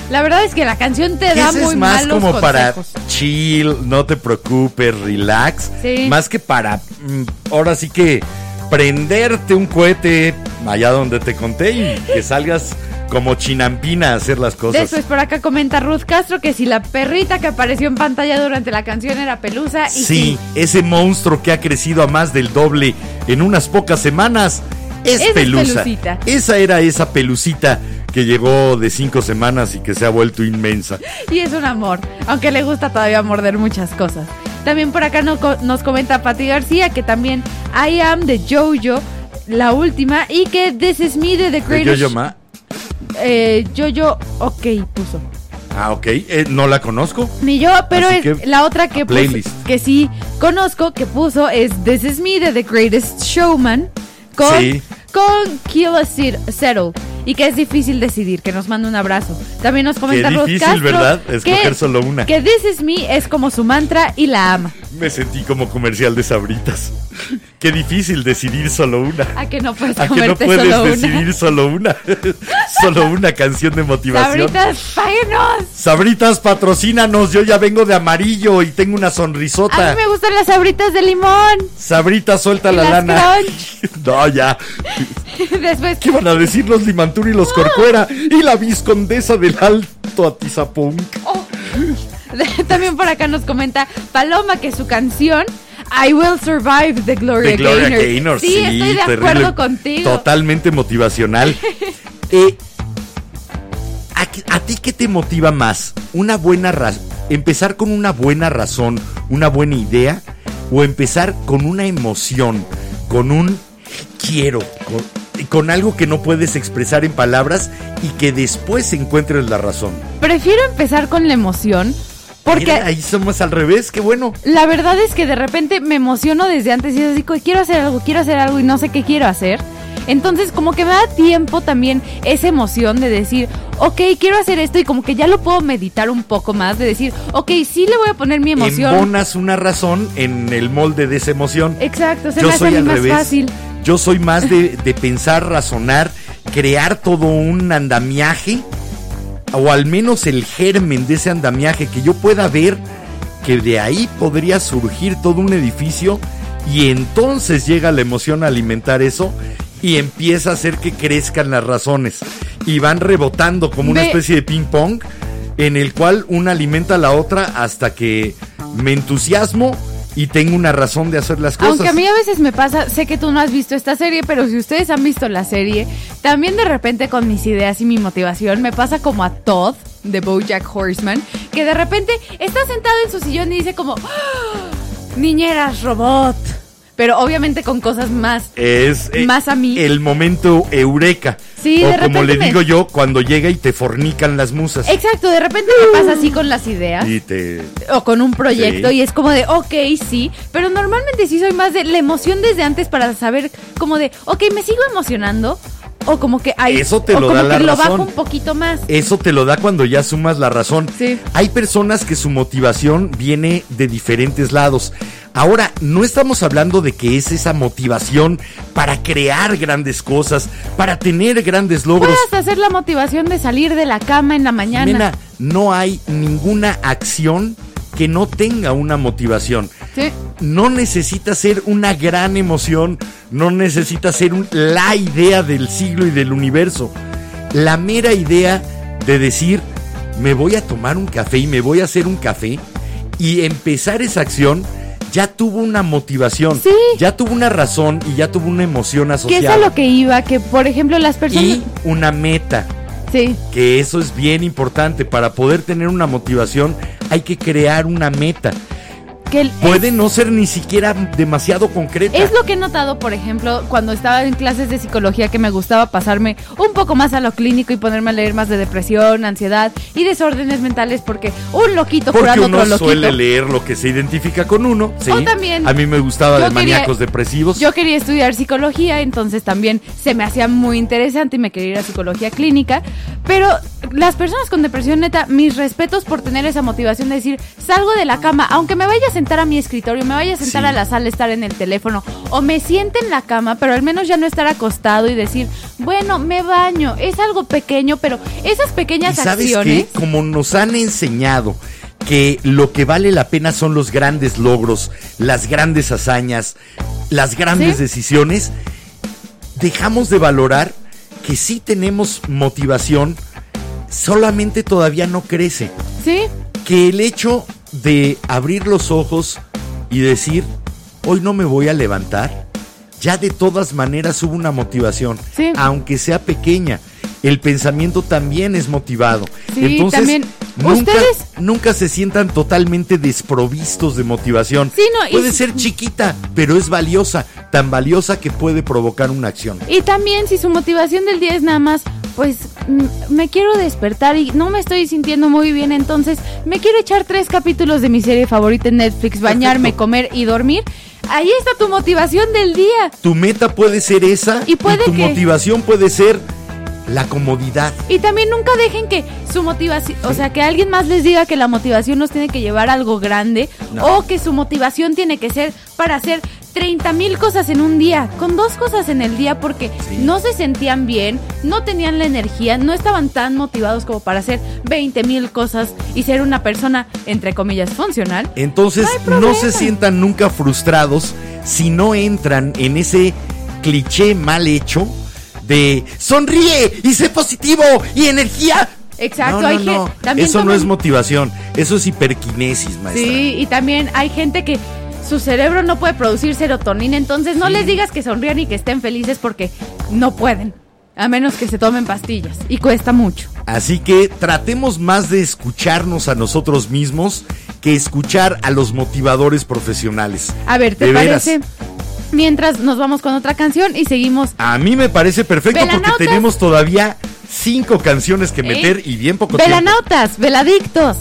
La verdad es que la canción te da muy es más malos como para chill, no te preocupes, relax. Sí. Más que para, mm, ahora sí que prenderte un cohete allá donde te conté y que salgas como chinampina a hacer las cosas. Después por acá comenta Ruth Castro que si la perrita que apareció en pantalla durante la canción era Pelusa y Sí, ese monstruo que ha crecido a más del doble en unas pocas semanas es pelusa. Pelucita. Esa era esa pelucita que llegó de cinco semanas y que se ha vuelto inmensa. Y es un amor, aunque le gusta todavía morder muchas cosas. También por acá no- nos comenta Pati García que también I Am de Jojo, la última, y que This Is Me de The De Greatest... Yo-Yo Ma. Eh, Jojo, ok, puso. Ah, ok. eh, no la conozco. Ni yo, pero Así es que, la otra que puso, que sí conozco, que puso es This Is Me de The Greatest Showman con, Sí. Con Killa Sit- Settle. Y que es difícil decidir, que nos manda un abrazo. También nos comenta Qué difícil, Castro ¿verdad? que- Escoger solo una. Que This Is Me es como su mantra y la ama. Me sentí como comercial de sabritas. Qué difícil decidir solo una. A que no puedes A que no puedes solo decidir una. solo una. solo una canción de motivación. Sabritas, páguenos. Sabritas, patrocínanos. Yo ya vengo de amarillo y tengo una A sonrisota. mí me gustan las sabritas de limón. Sabritas, suelta Y la las lana. crunch. no, ya. Después, ¿Qué van a decir los Limantur y los Corcuera? Y la viscondesa del Alto Atizapunk. Oh. También por acá nos comenta Paloma que su canción I Will Survive de Gloria, De Gloria Gaynor. Gaynor, sí, sí, estoy de terrible. acuerdo contigo. Totalmente motivacional. Eh, ¿a, a ti qué te motiva más? ¿Una buena razón? ¿Empezar con una buena razón, una buena idea? ¿O empezar con una emoción, con un quiero, con, con algo que no puedes expresar en palabras y que después encuentres la razón? Prefiero empezar con la emoción porque Mira, ahí somos al revés, qué bueno. la verdad es que de repente me emociono desde antes y es así, quiero hacer algo, quiero hacer algo y no sé qué quiero hacer. Entonces, como que me da tiempo también esa emoción de decir, ok, quiero hacer esto y como que ya lo puedo meditar un poco más, de decir, ok, sí le voy a poner mi emoción. Embonas una razón en el molde de esa emoción. Exacto, se Yo me hace soy al más revés. fácil. Yo soy más de, de pensar, razonar, crear todo un andamiaje, o al menos el germen de ese andamiaje, que yo pueda ver que de ahí podría surgir todo un edificio y entonces llega la emoción a alimentar eso y empieza a hacer que crezcan las razones y van rebotando como una especie de ping pong en el cual una alimenta a la otra hasta que me entusiasmo y tengo una razón de hacer las cosas. Aunque a mí a veces me pasa, sé que tú no has visto esta serie, pero si ustedes han visto la serie, también de repente con mis ideas y mi motivación me pasa como a Todd de BoJack Horseman, que de repente está sentado en su sillón y dice como, "Ah, niñeras robot, pero obviamente con cosas más. es eh, Más a mí. el momento eureka. Sí, o de como le me- digo yo, cuando llega y te fornican las musas. Exacto, de repente me pasa así con las ideas. Y te o con un proyecto Sí. y es como de, ok, sí, pero normalmente sí soy más de la emoción desde antes para saber como de, ok, me sigo emocionando o como que hay, Eso te o lo como da la que lo razón. bajo un poquito más. eso te lo da cuando ya sumas la razón. Sí. Hay personas que su motivación viene de diferentes lados. Ahora, no estamos hablando de que es esa motivación para crear grandes cosas, para tener grandes logros. Puedes hacer la motivación de salir de la cama en la mañana. Nena, no hay ninguna acción que no tenga una motivación. Sí. no necesita ser una gran emoción, no necesita ser un- la idea del siglo y del universo. La mera idea de decir, me voy a tomar un café y me voy a hacer un café y empezar esa acción ya tuvo una motivación, Sí. ya tuvo una razón y ya tuvo una emoción Que es a asociada. lo que iba, que por ejemplo las personas... Y una meta, Sí. que eso es bien importante. Para poder tener una motivación hay que crear una meta. Que el- Puede no ser ni siquiera demasiado concreta. Es lo que he notado, por ejemplo, cuando estaba en clases de psicología que me gustaba pasarme un poco más a lo clínico y ponerme a leer más de depresión, ansiedad y desórdenes mentales porque un loquito Porque curando uno otro loquito. suele leer lo que se identifica con uno. Sí. O también, A mí me gustaba de quería- maníacos depresivos. Yo quería estudiar psicología, entonces también se me hacía muy interesante y me quería ir a psicología clínica. Pero las personas con depresión, neta, mis respetos por tener esa motivación de decir, salgo de la cama, aunque me vaya a sentar a mi escritorio, me vaya a sentar Sí. a la sala, estar en el teléfono, o me siente en la cama, pero al menos ya no estar acostado y decir, bueno, me baño. Es algo pequeño, pero esas y pequeñas sabes acciones. qué? Como nos han enseñado que lo que vale la pena son los grandes logros, las grandes hazañas, las grandes Sí. decisiones, dejamos de valorar que sí tenemos motivación, solamente todavía no crece. Sí, que el hecho de abrir los ojos y decir, hoy no me voy a levantar, ya de todas maneras hubo una motivación, Sí. aunque sea pequeña. El pensamiento también es motivado. Sí, Entonces, también, nunca, ustedes- nunca se sientan totalmente desprovistos de motivación. Sí, no, y- puede ser chiquita, pero es valiosa, tan valiosa que puede provocar una acción. Y también si su motivación del día es nada más, pues me quiero despertar y no me estoy sintiendo muy bien, entonces me quiero echar tres capítulos de mi serie favorita en Netflix, bañarme, Perfecto. comer y dormir. Ahí está tu motivación del día. Tu meta puede ser esa Y puede tu que- motivación puede ser la comodidad. Y también nunca dejen que su motivación, o sea, que alguien más les diga que la motivación los tiene que llevar a algo grande No. o que su motivación tiene que ser para hacer 30 mil cosas en un día, con dos cosas en el día porque Sí. no se sentían bien, no tenían la energía, no estaban tan motivados como para hacer 20 mil cosas y ser una persona, entre comillas, funcional. Entonces No se sientan nunca frustrados si no entran en ese cliché mal hecho de sonríe y sé positivo y energía. Exacto, No, no, hay no. también Eso no es motivación, eso es hiperquinesis, maestra. Sí, y también hay gente que su cerebro no puede producir serotonina, entonces no Sí. les digas que sonrían y que estén felices porque no pueden, a menos que se tomen pastillas y cuesta mucho. Así que tratemos más de escucharnos a nosotros mismos que escuchar a los motivadores profesionales. A ver, ¿te De veras. parece? Mientras nos vamos con otra canción y seguimos. A mí me parece perfecto Velanautas. porque tenemos todavía cinco canciones que meter ¿Eh? y bien poco tiempo. Velanautas, veladictos,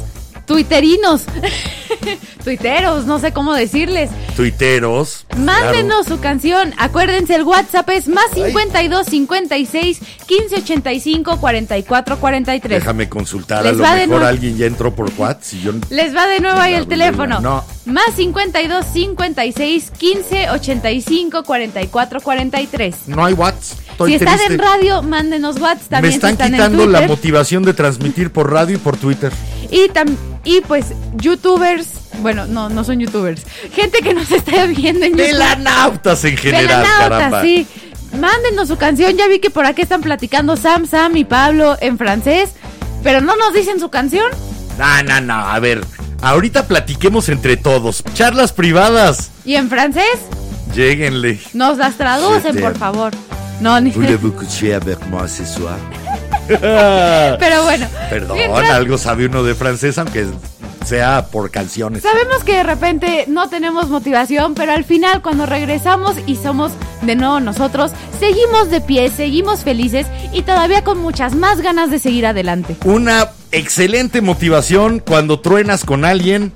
tuiterinos. Tuiteros, no sé cómo decirles. Tuiteros. Mándenos su canción. Acuérdense, el WhatsApp es más 52 56 15 85 44 43. Déjame consultar. Les a lo mejor nuevo. alguien ya entró por WhatsApp. y yo... Les va de nuevo ahí el teléfono. No. Más 52 56 15 85 44 43. No hay WhatsApp. Estoy si están triste. en radio, mándenos WhatsApp. Me También si están están quitando en la motivación de transmitir por radio y por Twitter. Y, tam- y pues, youtubers. Bueno, no, no son youtubers. Gente que nos está viendo en YouTube. Velanautas en general, caramba. sí. Mándenos su canción. Ya vi que por aquí están platicando Sam, Sam y Pablo en francés. Pero no nos dicen su canción. No, no, no. A ver, ahorita platiquemos entre todos. Charlas privadas. Y en francés Lléguenle. nos las traducen, por favor. No, ni. Voulez-vous coucher avec moi ce soir? Pero bueno. Perdón, mientras- algo sabe uno de francés, aunque sea por canciones. Sabemos que de repente no tenemos motivación, pero al final cuando regresamos y somos de nuevo nosotros, seguimos de pie, seguimos felices y todavía con muchas más ganas de seguir adelante. Una excelente motivación cuando truenas con alguien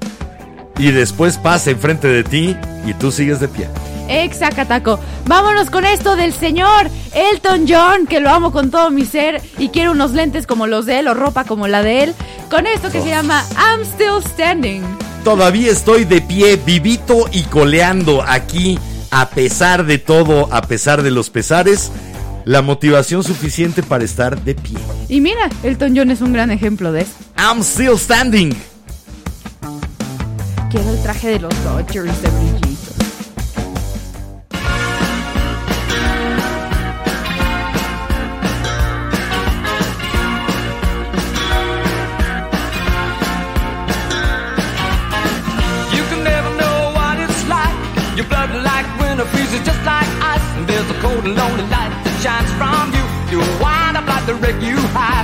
y después pasa enfrente de ti y tú sigues de pie. Exacataco. Vámonos con esto del señor Elton John, que lo amo con todo mi ser y quiero unos lentes como los de él o ropa como la de él. Con esto que se llama I'm Still Standing. Todavía estoy de pie, vivito y coleando aquí, a pesar de todo, a pesar de los pesares, la motivación suficiente para estar de pie. Y mira, Elton John es un gran ejemplo de eso. I'm still standing. Quiero el traje de los Dodgers de brillito. You can never know what it's like. Your blood like winter freezes just like ice. And there's a cold and lonely light that shines from you. You wind up like the wreck you hide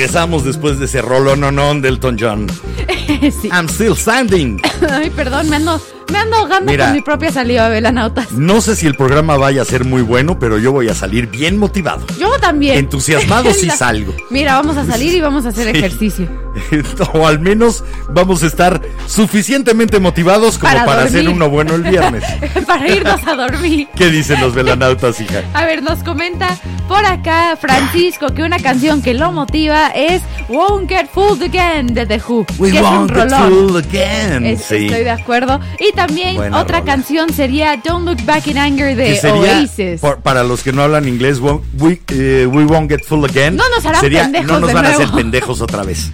Regresamos después de ese rolo no del Elton John. sí. I'm still standing. Ay, perdón, me ando, me ando ahogando Mira. con mi propia saliva, velanautas. No sé si el programa vaya a ser muy bueno, pero yo voy a salir bien motivado. Yo también. Entusiasmado sí salgo. Mira, vamos a salir y vamos a hacer Sí. ejercicio. o al menos vamos a estar suficientemente motivados como Para para, hacer uno bueno el viernes. Para irnos a dormir. ¿Qué dicen los velanautas, hija? A ver, nos comenta por acá Francisco que una canción que lo motiva es Won't Get Fooled Again de The Who. We que es un won't get rolón. fooled again. Es- Sí. Estoy de acuerdo. Y también Buena otra rola. canción sería Don't Look Back in Anger de sería, Oasis. por- para los que no hablan inglés, won't- we, eh, we won't get full again. No nos harán sería, pendejos No nos de van a nuevo. hacer pendejos otra vez.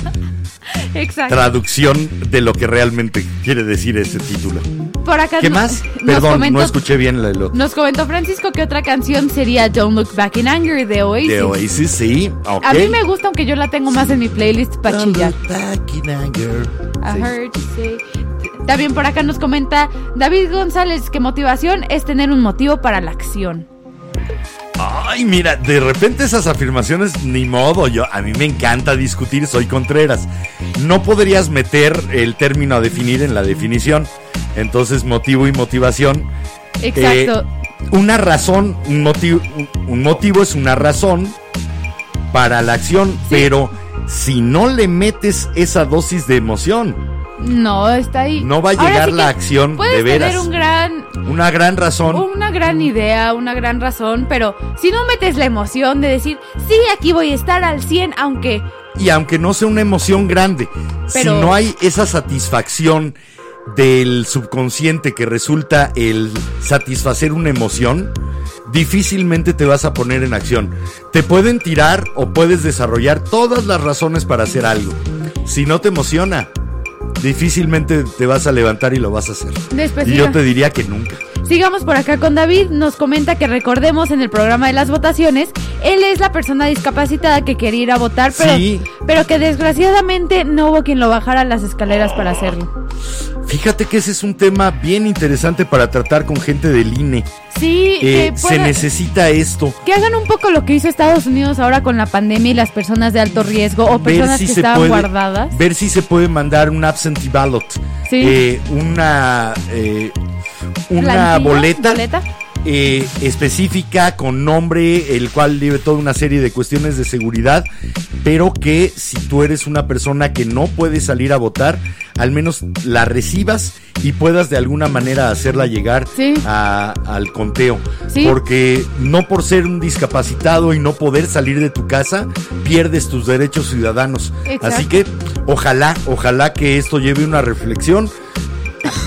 Exacto. Traducción de lo que realmente quiere decir ese título. Por acá ¿Qué más? Perdón, comentó- no escuché bien la Nos comentó Francisco que otra canción sería Don't Look Back in Anger de Oasis. de Oasis, sí. A mí me gusta, aunque yo la tengo más en mi playlist para Don't chillar. look back in anger. I Sí. heard you say. También por acá nos comenta David González que motivación es tener un motivo para la acción. Ay, mira, de repente esas afirmaciones, ni modo, yo, a mí me encanta discutir, soy Contreras. No podrías meter el término a definir en la definición. Entonces, motivo y motivación. Exacto. Eh, una razón, un motivo, un- un motivo es una razón para la acción, pero si no le metes esa dosis de emoción, no, está ahí. no va a llegar sí la acción puedes de veras. tener un gran, una gran razón. una gran idea, una gran razón, pero si no metes la emoción de decir, sí, aquí voy a estar al 100, aunque Y aunque no sea una emoción grande, Pero- si no hay esa satisfacción del subconsciente que resulta el satisfacer una emoción, difícilmente te vas a poner en acción. Te pueden tirar o puedes desarrollar todas las razones para hacer algo. Si no te emociona, difícilmente te vas a levantar y lo vas a hacer. después Y siga- yo te diría que nunca. Sigamos por acá con David. Nos comenta que recordemos en el programa de las votaciones, él es la persona discapacitada que quería ir a votar, pero, Sí. pero que desgraciadamente no hubo quien lo bajara las escaleras para hacerlo. Fíjate que ese es un tema bien interesante para tratar con gente del INE. Sí, Eh, que, se necesita esto. que hagan un poco lo que hizo Estados Unidos ahora con la pandemia y las personas de alto riesgo o personas que estaban guardadas. ver si se puede mandar un absentee ballot, Sí. Eh, una eh, una boleta. Eh, específica con nombre, el cual lleve toda una serie de cuestiones de seguridad, pero que si tú eres una persona que no puede salir a votar, al menos la recibas y puedas de alguna manera hacerla llegar Sí. a- al conteo. Sí. Porque no por ser un discapacitado y no poder salir de tu casa, pierdes tus derechos ciudadanos. Exacto. Así que ojalá, ojalá que esto lleve una reflexión.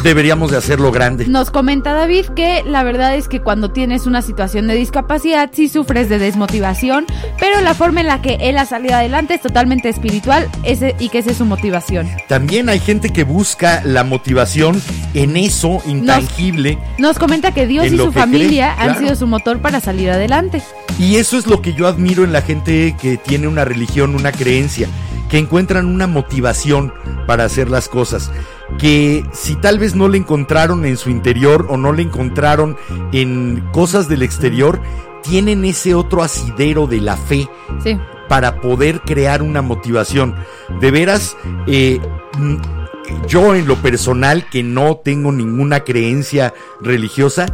Deberíamos de hacerlo grande. Nos comenta David que la verdad es que cuando tienes una situación de discapacidad sí sufres de desmotivación, pero la forma en la que él ha salido adelante es totalmente espiritual ese, y que esa es su motivación. También hay gente que busca la motivación en eso intangible. Nos comenta que Dios y su familia cree, han sido su motor para salir adelante. Y eso es lo que yo admiro en la gente que tiene una religión, una creencia, que encuentran una motivación para hacer las cosas. Que si tal vez no le encontraron en su interior o no le encontraron en cosas del exterior, tienen ese otro asidero de la fe Sí. para poder crear una motivación. De veras, eh, yo en lo personal, que no tengo ninguna creencia religiosa,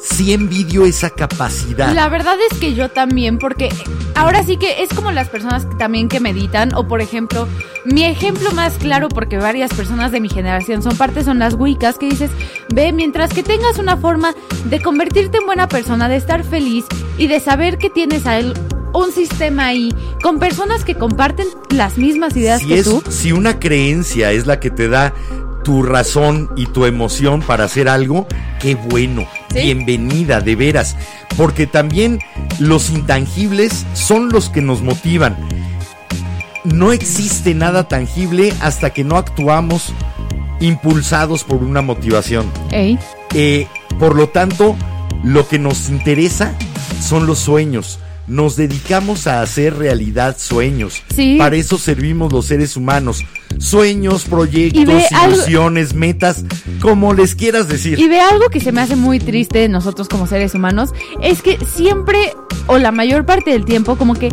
sí envidio esa capacidad. La verdad es que yo también, porque ahora sí que es como las personas también que meditan, o por ejemplo, mi ejemplo más claro, porque varias personas de mi generación son parte, son las wicas, que dices, ve, mientras que tengas una forma de convertirte en buena persona, de estar feliz y de saber que tienes a él un sistema ahí con personas que comparten las mismas ideas si, que es, tú. si una creencia es la que te da tu razón y tu emoción para hacer algo, qué bueno, Sí. bienvenida, de veras, porque también los intangibles son los que nos motivan. No existe nada tangible hasta que no actuamos impulsados por una motivación. Eh, por lo tanto, lo que nos interesa son los sueños. Nos dedicamos a hacer realidad sueños. Sí. Para eso servimos los seres humanos. Sueños, proyectos, ve algo- ilusiones, metas, como les quieras decir. Y de algo que se me hace muy triste de nosotros como seres humanos, es que siempre, o la mayor parte del tiempo, como que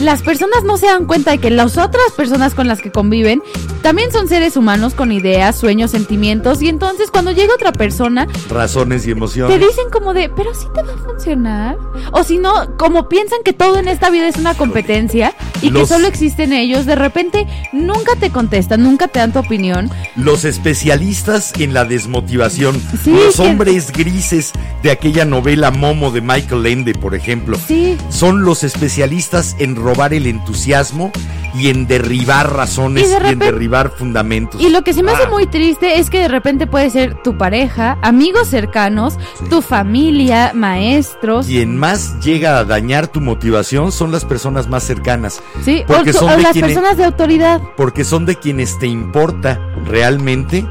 las personas no se dan cuenta de que las otras personas con las que conviven también son seres humanos con ideas, sueños, sentimientos y entonces cuando llega otra persona Razones y te emociones. dicen como de, pero sí te va a funcionar. O si no, como piensan que todo en esta vida es una competencia y que solo existen ellos, de repente nunca te contestan, nunca te dan tu opinión. Los especialistas en la desmotivación. Sí, los que- hombres grises de aquella novela Momo de Michael Ende, por ejemplo. Sí. Son los especialistas en robar el entusiasmo y en derribar razones Y y, de en derribar fundamentos. Y lo que se me hace Ah. muy triste es que de repente puede ser tu pareja, amigos cercanos, tu familia, maestros. Quien más llega a dañar tu motivación son las personas más cercanas. Sí, Porque son o de las quienes- personas de autoridad. porque son de quienes te importa realmente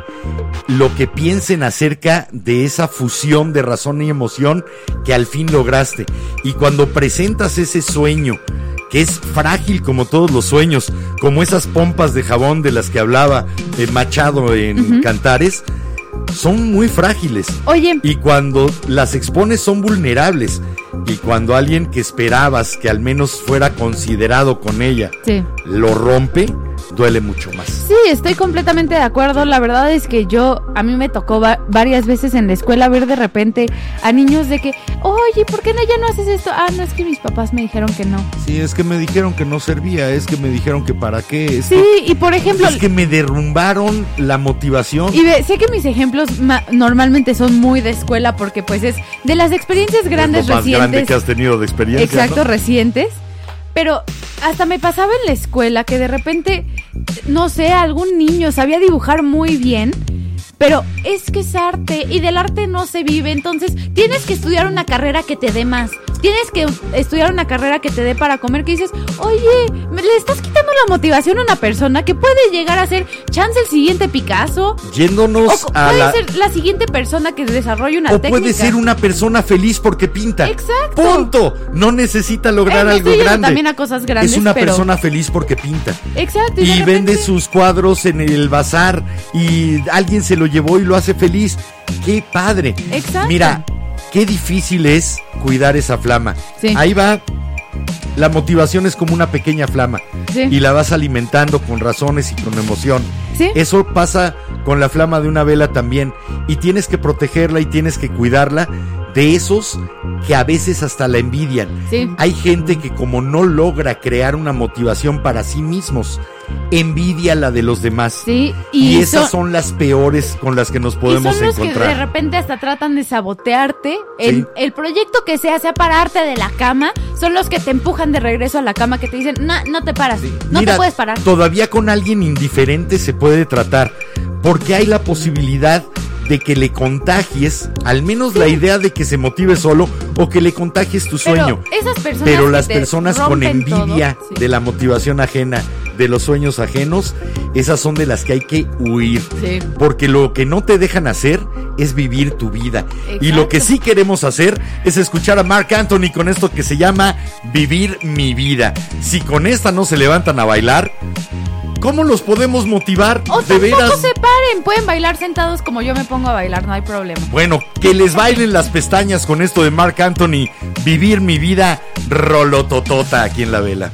lo que piensen acerca de esa fusión de razón y emoción que al fin lograste. Y cuando presentas ese sueño, que es frágil como todos los sueños, como esas pompas de jabón de las que hablaba eh, Machado en Cantares, son muy frágiles. Oye, Y cuando las expones son vulnerables. Y cuando alguien que esperabas que al menos fuera considerado con ella sí. lo rompe, duele mucho más. Sí, estoy completamente de acuerdo. La verdad es que yo, a mí me tocó va- varias veces en la escuela ver de repente a niños de que, oye, ¿por qué no ya no haces esto? Ah, no, es que mis papás me dijeron que no. Sí, es que me dijeron que no servía, es que me dijeron que para qué, es, Sí, y por ejemplo, que, es que me derrumbaron la motivación. y ve, sé que mis ejemplos ma- normalmente son muy de escuela porque pues es de las experiencias grandes es lo más recientes. grande que has tenido de experiencia. Exacto, ¿no? recientes. Pero hasta me pasaba en la escuela que de repente, no sé, algún niño sabía dibujar muy bien, pero es que es arte y del arte no se vive. Entonces tienes que estudiar una carrera que te dé más. Tienes que estudiar una carrera que te dé para comer. Que dices, oye, me- le estás quitando la motivación a una persona que puede llegar a ser chance el siguiente Picasso. O Yéndonos co- a puede la... ser la siguiente persona que desarrolle una O técnica. puede ser una persona feliz porque pinta. Exacto. Punto. No necesita lograr Eh, algo grande. también a cosas grandes, es una pero- persona feliz porque pinta. Exacto. Y repente- vende sus cuadros en el bazar y alguien se lo llevó y lo hace feliz. ¡Qué padre! Exacto. Mira, qué difícil es cuidar esa flama. Sí. Ahí va. La motivación es como una pequeña flama Sí. y la vas alimentando con razones y con emoción. Sí. Eso pasa con la flama de una vela también y tienes que protegerla y tienes que cuidarla de esos que a veces hasta la envidian. Sí. Hay gente que como no logra crear una motivación para sí mismos, envidia la de los demás. Sí, Y, y, esas son, son las peores con las que nos y podemos son los que de encontrar. repente hasta tratan de sabotearte. Sí. el proyecto que sea, sea pararte de la cama, son los que te empujan de regreso a la cama, que te dicen, no, no te paras, no Mira, te puedes parar. Todavía con alguien indiferente se puede tratar, porque hay la posibilidad de que le contagies, al menos la idea de que se motive solo o que le contagies tu sueño. Pero esas personas Pero que las personas con envidia todo, sí. de la motivación ajena, de los sueños ajenos, esas son de las que hay que huir. Sí. Porque lo que no te dejan hacer es vivir tu vida. Y lo que sí queremos hacer es escuchar a Mark Anthony con esto que se llama Vivir mi vida. Si con esta no se levantan a bailar, ¿cómo los podemos motivar? O de veras. se pueden bailar sentados como yo me pongo a bailar, no hay problema. Bueno, que les bailen las pestañas con esto de Mark Anthony. Vivir mi vida rolototota aquí en la vela.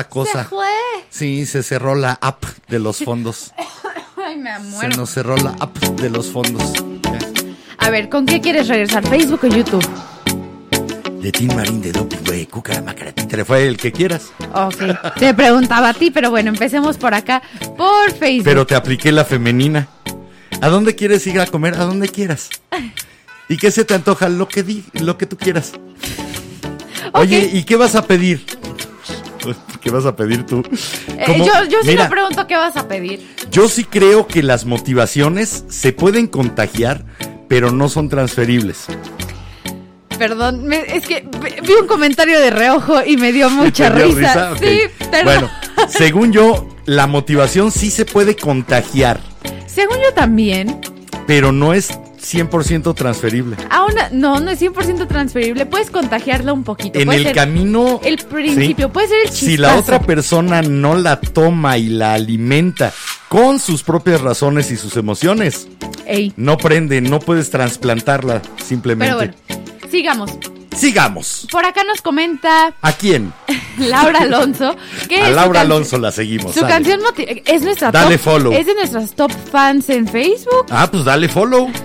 Esta cosa. Se fue. Sí, se cerró la app de los fondos. Ay, me Se muero. nos cerró la app de los fondos. A ver, ¿con qué quieres regresar? ¿Facebook o YouTube? De Tim Marín, de Doping, güey, Cúcara, Macaratí. le fue el que quieras. Ok, te preguntaba a ti, pero bueno, empecemos por acá, por Facebook. Pero te apliqué la femenina. ¿A dónde quieres ir a comer? A donde quieras. ¿Y qué se te antoja? Lo que, di, lo que tú quieras. Oye, ¿y qué vas a pedir? ¿Qué vas a pedir tú? Eh, yo yo sí Mira, me pregunto qué vas a pedir. Yo sí creo que las motivaciones se pueden contagiar, pero no son transferibles. Perdón, me- es que vi un comentario de reojo y me dio mucha ¿Te dio risa. Sí, perdón. Bueno, según yo, la motivación sí se puede contagiar, Según yo también, pero no es 100% transferible. aún no, no es 100% transferible. Puedes contagiarla un poquito. En el camino... El principio, sí. puede ser el chispazo. Si la otra persona no la toma y la alimenta con sus propias razones y sus emociones, Ey, no prende, no puedes trasplantarla simplemente. pero bueno, sigamos. Sigamos. Por acá nos comenta ¿A quién? Laura Alonso que A Laura Alonso la seguimos. Su sale. canción es nuestra Dale top, follow. es de nuestras top fans en Facebook. Ah, pues dale follow.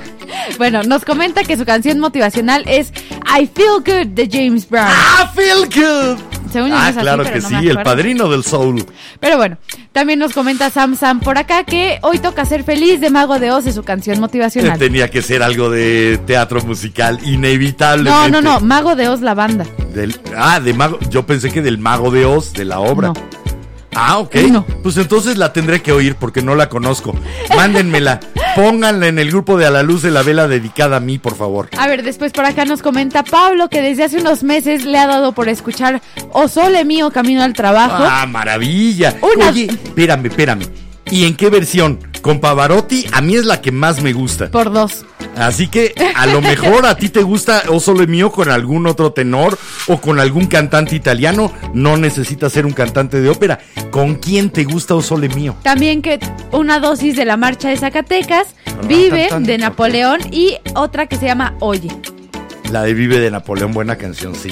Bueno, nos comenta que su canción motivacional es I Feel Good de James Brown. ¡Ah, feel good! Según ah, así, claro que no sí, el padrino del soul. Pero bueno, también nos comenta Sam Sam por acá que hoy toca ser feliz de Mago de Oz de su canción motivacional. Tenía que ser algo de teatro musical, inevitablemente. No, no, no, Mago de Oz la banda. Del- ah, de mago. Yo pensé que del mago de Oz, de la obra. No. Ah, ok. No. Pues entonces la tendré que oír porque no la conozco. Mándenmela. Pónganla en el grupo de A la Luz de la Vela dedicada a mí, por favor. A ver, después por acá nos comenta Pablo que desde hace unos meses le ha dado por escuchar O Sole Mío Camino al Trabajo. Ah, maravilla. Una- Oye, espérame, espérame. ¿Y en qué versión? Con Pavarotti, a mí es la que más me gusta. Por dos. Así que a lo mejor a ti te gusta O Sole Mío con algún otro tenor o con algún cantante italiano. No necesitas ser un cantante de ópera. ¿Con quién te gusta O Sole Mío? También que una dosis de la marcha de Zacatecas, Vive de Napoleón y otra que se llama Oye. La de Vive de Napoleón, buena canción, sí.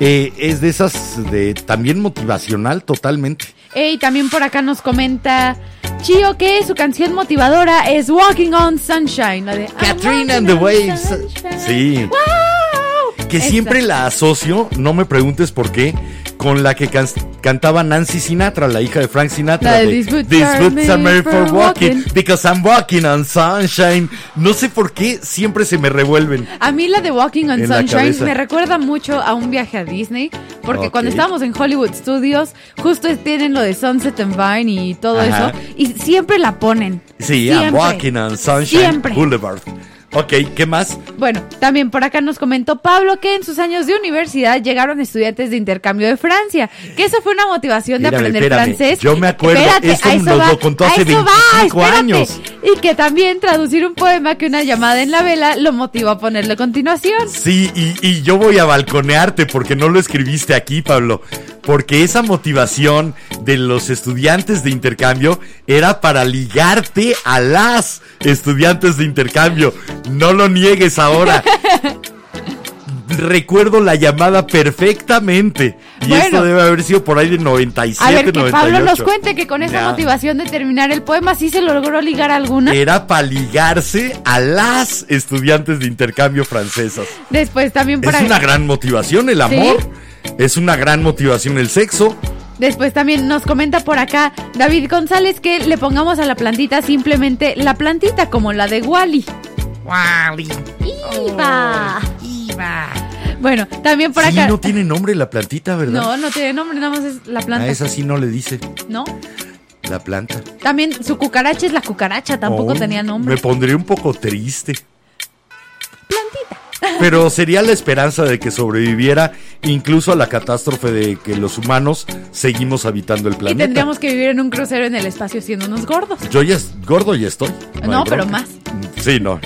Eh, es de esas de también motivacional totalmente. Y también por acá nos comenta Chio que su canción motivadora es Walking on Sunshine, la de walking and the Waves. sunshine. Sí. ¡Wow! Que siempre la asocio, no me preguntes por qué, con la que can- cantaba Nancy Sinatra, la hija de Frank Sinatra. De These boots are made for walking. because I'm walking on sunshine. No sé por qué siempre se me revuelven. A mí la de Walking on Sunshine me recuerda mucho a un viaje a Disney, porque cuando estábamos en Hollywood Studios, justo tienen lo de Sunset and Vine y todo Ajá. eso, y siempre la ponen. Sí, Siempre. I'm walking on Sunshine Siempre. Boulevard. Ok, ¿qué más? Bueno, también por acá nos comentó Pablo que en sus años de universidad llegaron estudiantes de intercambio de Francia, que eso fue una motivación de aprender espérame. francés. Yo me acuerdo, a eso nos va, lo contó hace eso va, 25 espérate. años. Y que también traducir un poema que una llamada en la vela lo motivó a ponerle a continuación. Sí, y, y yo voy a balconearte porque no lo escribiste aquí, Pablo. Porque esa motivación de los estudiantes de intercambio era para ligarte a las estudiantes de intercambio. No lo niegues ahora. Recuerdo la llamada perfectamente. Y Bueno. esto debe haber sido por ahí de 97, A ver, que 98. Pablo nos cuente que con esa motivación de terminar el poema sí se logró ligar alguna. Era para ligarse a las estudiantes de intercambio francesas. Después también por Es una gran motivación el amor. Es una gran motivación el sexo. Después también nos comenta por acá David González que le pongamos a la plantita simplemente la plantita como la de Wally. Wally. Iva. Iba. Bueno, también por sí, acá. no tiene nombre la plantita, ¿verdad? No, no tiene nombre, nada más es la planta. A esa sí no le dice ¿No? la planta. También su cucaracha es la cucaracha, tampoco Oh, tenía nombre. Me pondría un poco triste. Plantita. Pero sería la esperanza de que sobreviviera incluso a la catástrofe de que los humanos seguimos habitando el Y planeta. tendríamos que vivir en un crucero en el espacio siendo unos gordos. Yo ya es- gordo ya estoy. No, hay pero más. Sí, no.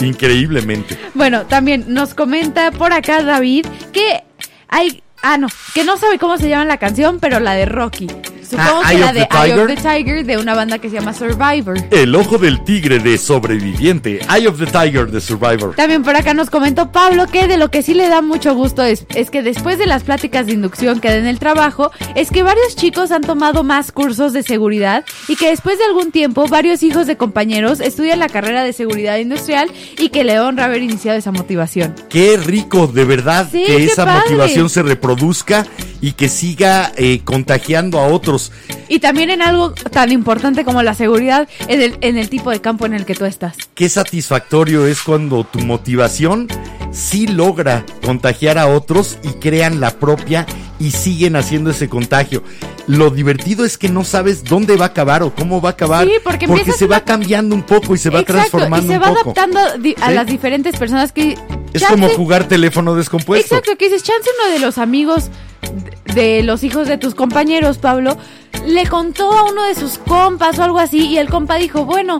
Increíblemente. Bueno, también nos comenta por acá David que hay. Ah, no, que no sabe cómo se llama la canción, pero la de Rocky. Supongo Ah, que Eye la of de the Eye of Tiger. the Tiger de una banda que se llama Survivor. El ojo del tigre de sobreviviente. Eye of the Tiger de Survivor. También por acá nos comentó Pablo que de lo que sí le da mucho gusto es, es que después de las pláticas de inducción que da en el trabajo, es que varios chicos han tomado más cursos de seguridad y que después de algún tiempo varios hijos de compañeros estudian la carrera de seguridad industrial y que le honra haber iniciado esa motivación. Qué rico, de verdad, Sí, que esa padre. motivación se reproduzca y que siga eh, contagiando a otros. Y también en algo tan importante como la seguridad en el, en el tipo de campo en el que tú estás. Qué satisfactorio es cuando tu motivación sí logra contagiar a otros y crean la propia y siguen haciendo ese contagio. Lo divertido es que no sabes dónde va a acabar o cómo va a acabar. Sí, porque empiezas se va cambiando un poco y se va Exacto, transformando y se un va poco. adaptando a Sí. las diferentes personas que... Es chance- como jugar teléfono descompuesto. Exacto, que dices, chance uno de los amigos de, los hijos de tus compañeros, Pablo, le contó a uno de sus compas o algo así y el compa dijo, bueno,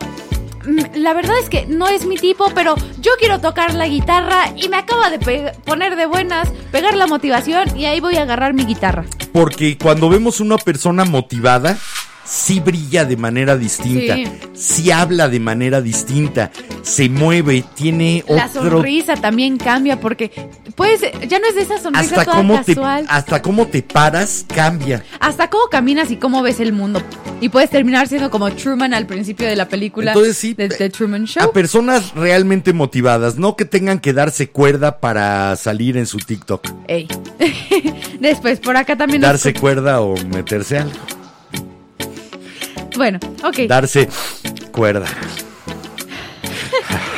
la verdad es que no es mi tipo, pero yo quiero tocar la guitarra y me acaba de poner de buenas, pegar la motivación y ahí voy a agarrar mi guitarra. Porque cuando vemos una persona motivada, sí brilla de manera distinta, Sí. sí, habla de manera distinta, se mueve, tiene La otro sonrisa también cambia porque pues ya no es de esa sonrisa hasta toda cómo te casual. hasta cómo te paras cambia. Hasta cómo caminas y cómo ves el mundo. Y puedes terminar siendo como Truman al principio de la película Entonces sí, de, The Truman A Show. personas realmente motivadas, no que tengan que darse cuerda para salir en su TikTok. Ey. Después, por acá también nos- Darse cuerda o meterse algo. Bueno, ok. Darse cuerda.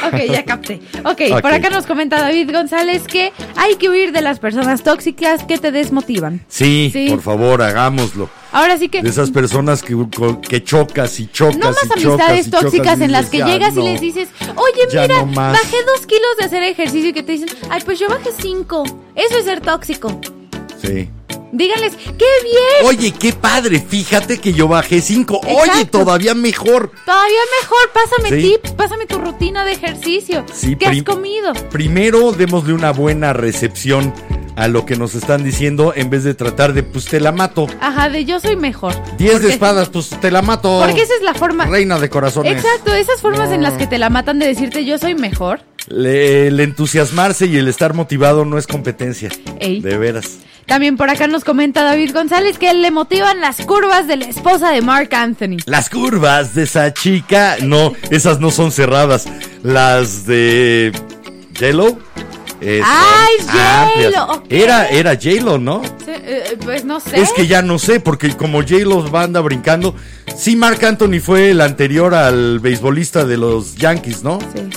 Ok, ya capté. Ok, Ok. por acá nos comenta David González que hay que huir de las personas tóxicas que te desmotivan. Sí, Sí. por favor, hagámoslo. Ahora sí que De esas personas que, que chocas y chocas no más y amistades chocas tóxicas en las que "Ya llegas no". y les dices, oye, mira, no bajé dos kilos de hacer ejercicio y que te dicen, ay, pues yo bajé cinco. Eso es ser tóxico. Sí. Díganles, qué bien. Oye, qué padre, fíjate que yo bajé cinco. Oye, Exacto. todavía mejor. Todavía mejor, pásame Sí. tips, pásame tu rutina de ejercicio. Sí, ¿Qué has comido? Primero, démosle una buena recepción a lo que nos están diciendo en vez de tratar de, pues te la mato. Ajá, de yo soy mejor. Diez Porque- de espadas, pues te la mato. Porque esa es la forma. Reina de corazones. Exacto, esas formas en las que te la matan de decirte yo soy mejor. Le- el entusiasmarse y el estar motivado no es competencia. Ey. De veras. También por acá nos comenta David González que le motivan las curvas de la esposa de Mark Anthony. Las curvas de esa chica, no, esas no son cerradas. Las de Yellow, eh, son ¡Ay, J-Lo! amplias. ok. Era, era J-Lo, ¿no? Sí, eh, pues no sé. Es que ya no sé, porque como J-Lo va anda brincando. Sí, Mark Anthony fue el anterior al beisbolista de los Yankees, ¿no? Sí.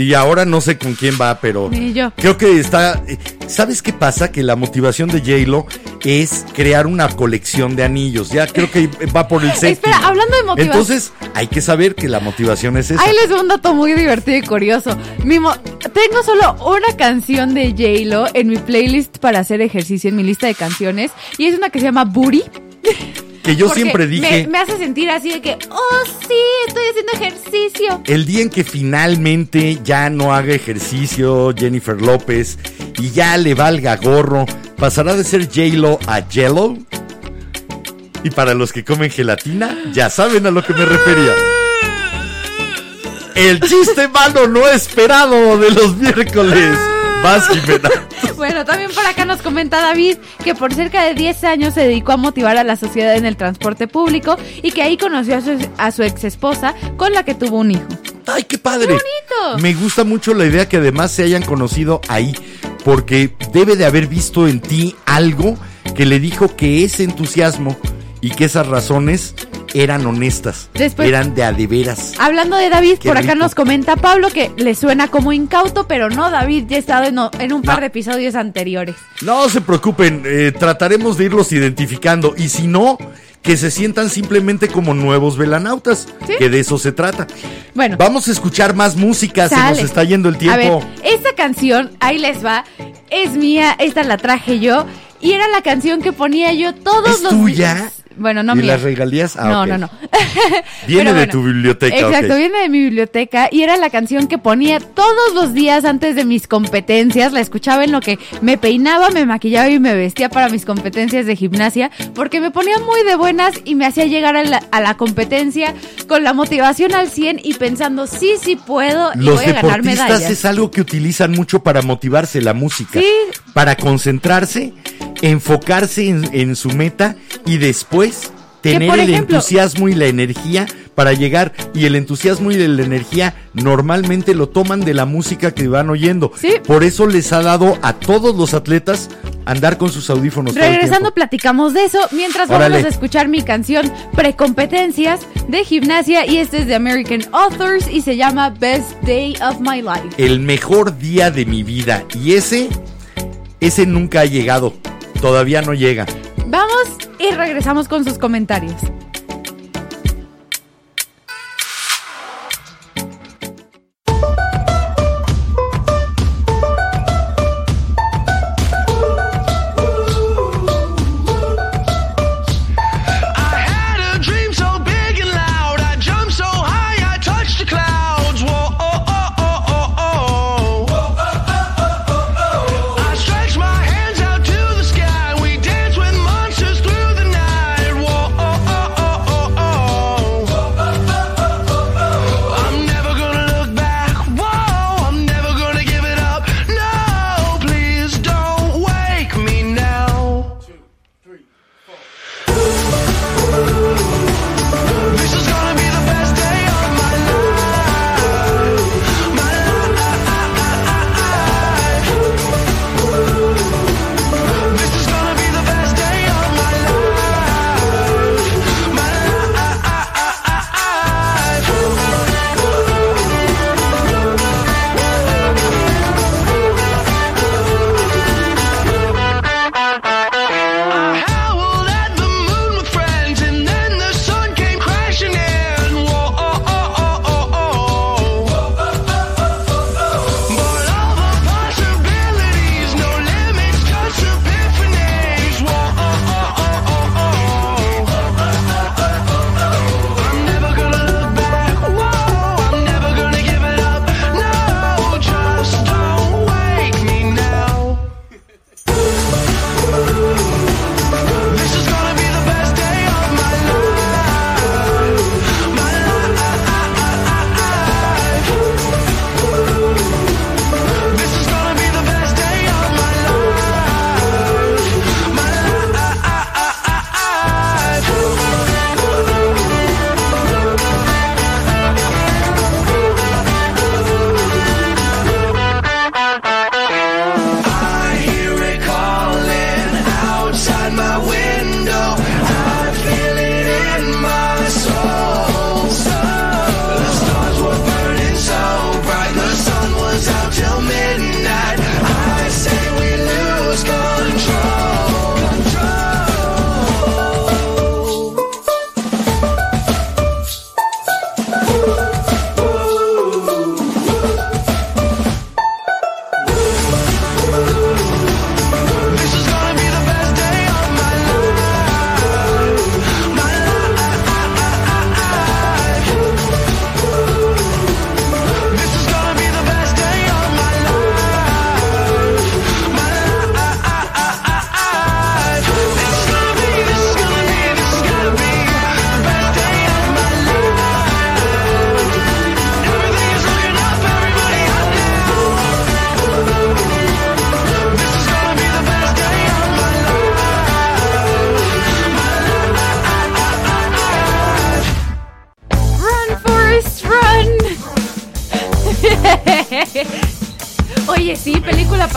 Y ahora no sé con quién va, pero Ni yo. creo que está... eh, ¿Sabes qué pasa? Que la motivación de J-Lo es crear una colección de anillos. Ya creo que va por el séptimo. Espera, hablando de motivación. Entonces, hay que saber que la motivación es esa. Ahí les doy un dato muy divertido y curioso. Mi mo- Tengo solo una canción de J-Lo en mi playlist para hacer ejercicio, en mi lista de canciones. Y es una que se llama Booty. Que yo porque siempre dije... Me, me hace sentir así de que, oh sí, estoy haciendo ejercicio. El día en que finalmente ya no haga ejercicio Jennifer López y ya le valga gorro, pasará de ser J-Lo a Jello. Y para los que comen gelatina, ya saben a lo que me refería. El chiste malo no esperado de los miércoles. Vas, Jimena. Bueno, también por acá nos comenta David que por cerca de 10 años se dedicó a motivar a la sociedad en el transporte público y que ahí conoció a su, a su ex esposa con la que tuvo un hijo. ¡Ay, qué padre! ¡Qué bonito! Me gusta mucho la idea que además se hayan conocido ahí, porque debe de haber visto en ti algo que le dijo que ese entusiasmo y que esas razones eran honestas, Después- eran de a de veras. Hablando de David, Qué por acá rico. nos comenta Pablo que le suena como incauto, pero no, David ya ha estado en, un par No. de episodios anteriores. No se preocupen, eh, trataremos de irlos identificando y si no, que se sientan simplemente como nuevos velanautas, Sí. que de eso se trata. Bueno, Vamos a escuchar más música, se nos sale. está yendo el A tiempo. ver, esta canción, ahí les va, es mía, esta la traje yo y era la canción que ponía yo todos ¿Es los tuya? días. Bueno, no ¿Y mía. las regalías? Ah, no, no, no. Viene de tu biblioteca, Exacto, viene de mi biblioteca y era la canción que ponía todos los días antes de mis competencias. La escuchaba en lo que me peinaba, me maquillaba y me vestía para mis competencias de gimnasia porque me ponía muy de buenas y me hacía llegar a la, a la competencia con la motivación al 100 y pensando, sí, sí puedo y Los voy a ganar deportistas medallas. es algo que utilizan mucho para motivarse la música. Sí. Para concentrarse, enfocarse en, en su meta y después tener el ejemplo- entusiasmo y la energía para llegar. Y el entusiasmo y la energía normalmente lo toman de la música que van oyendo. Sí. Por eso les ha dado a todos los atletas andar con sus audífonos. Regresando, platicamos de eso. Mientras Órale. vamos a escuchar mi canción Precompetencias de gimnasia. Y este es de American Authors y se llama Best Day of My Life. el mejor día de mi vida. Y ese, ese nunca ha llegado. Todavía no llega. Vamos y regresamos con sus comentarios.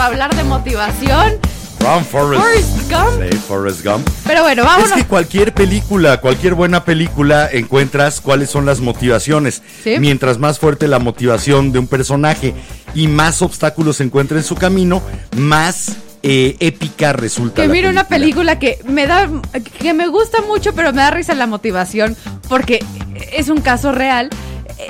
Para hablar de motivación. Run, Forrest. Forrest Gump. Sí, Forrest Gump. Pero bueno, Es vámonos. que cualquier película, cualquier buena película, encuentras cuáles son las motivaciones. Sí. Mientras más fuerte la motivación de un personaje y más obstáculos se encuentra en su camino, más eh, épica resulta. Que la mire una película que me da, que me gusta mucho, pero me da risa la motivación, porque es un caso real.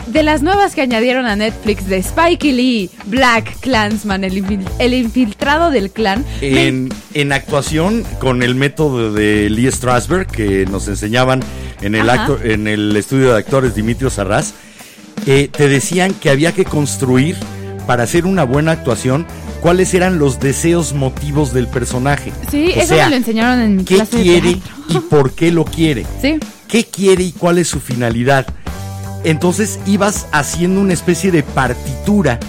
De las nuevas que añadieron a Netflix de Spike Lee, Black Clansman, el, infil- el infiltrado del clan. me- En, actuación, con el método de Lee Strasberg, que nos enseñaban en el, acto- en el estudio de actores Dimitrio Sarraz, eh, te decían que había que construir, para hacer una buena actuación, cuáles eran los deseos motivos del personaje. sí, O eso sea, me lo enseñaron en mi ¿Qué clase quiere y por qué lo quiere? Sí, ¿Qué quiere y cuál es su finalidad? Entonces ibas haciendo una especie de partitura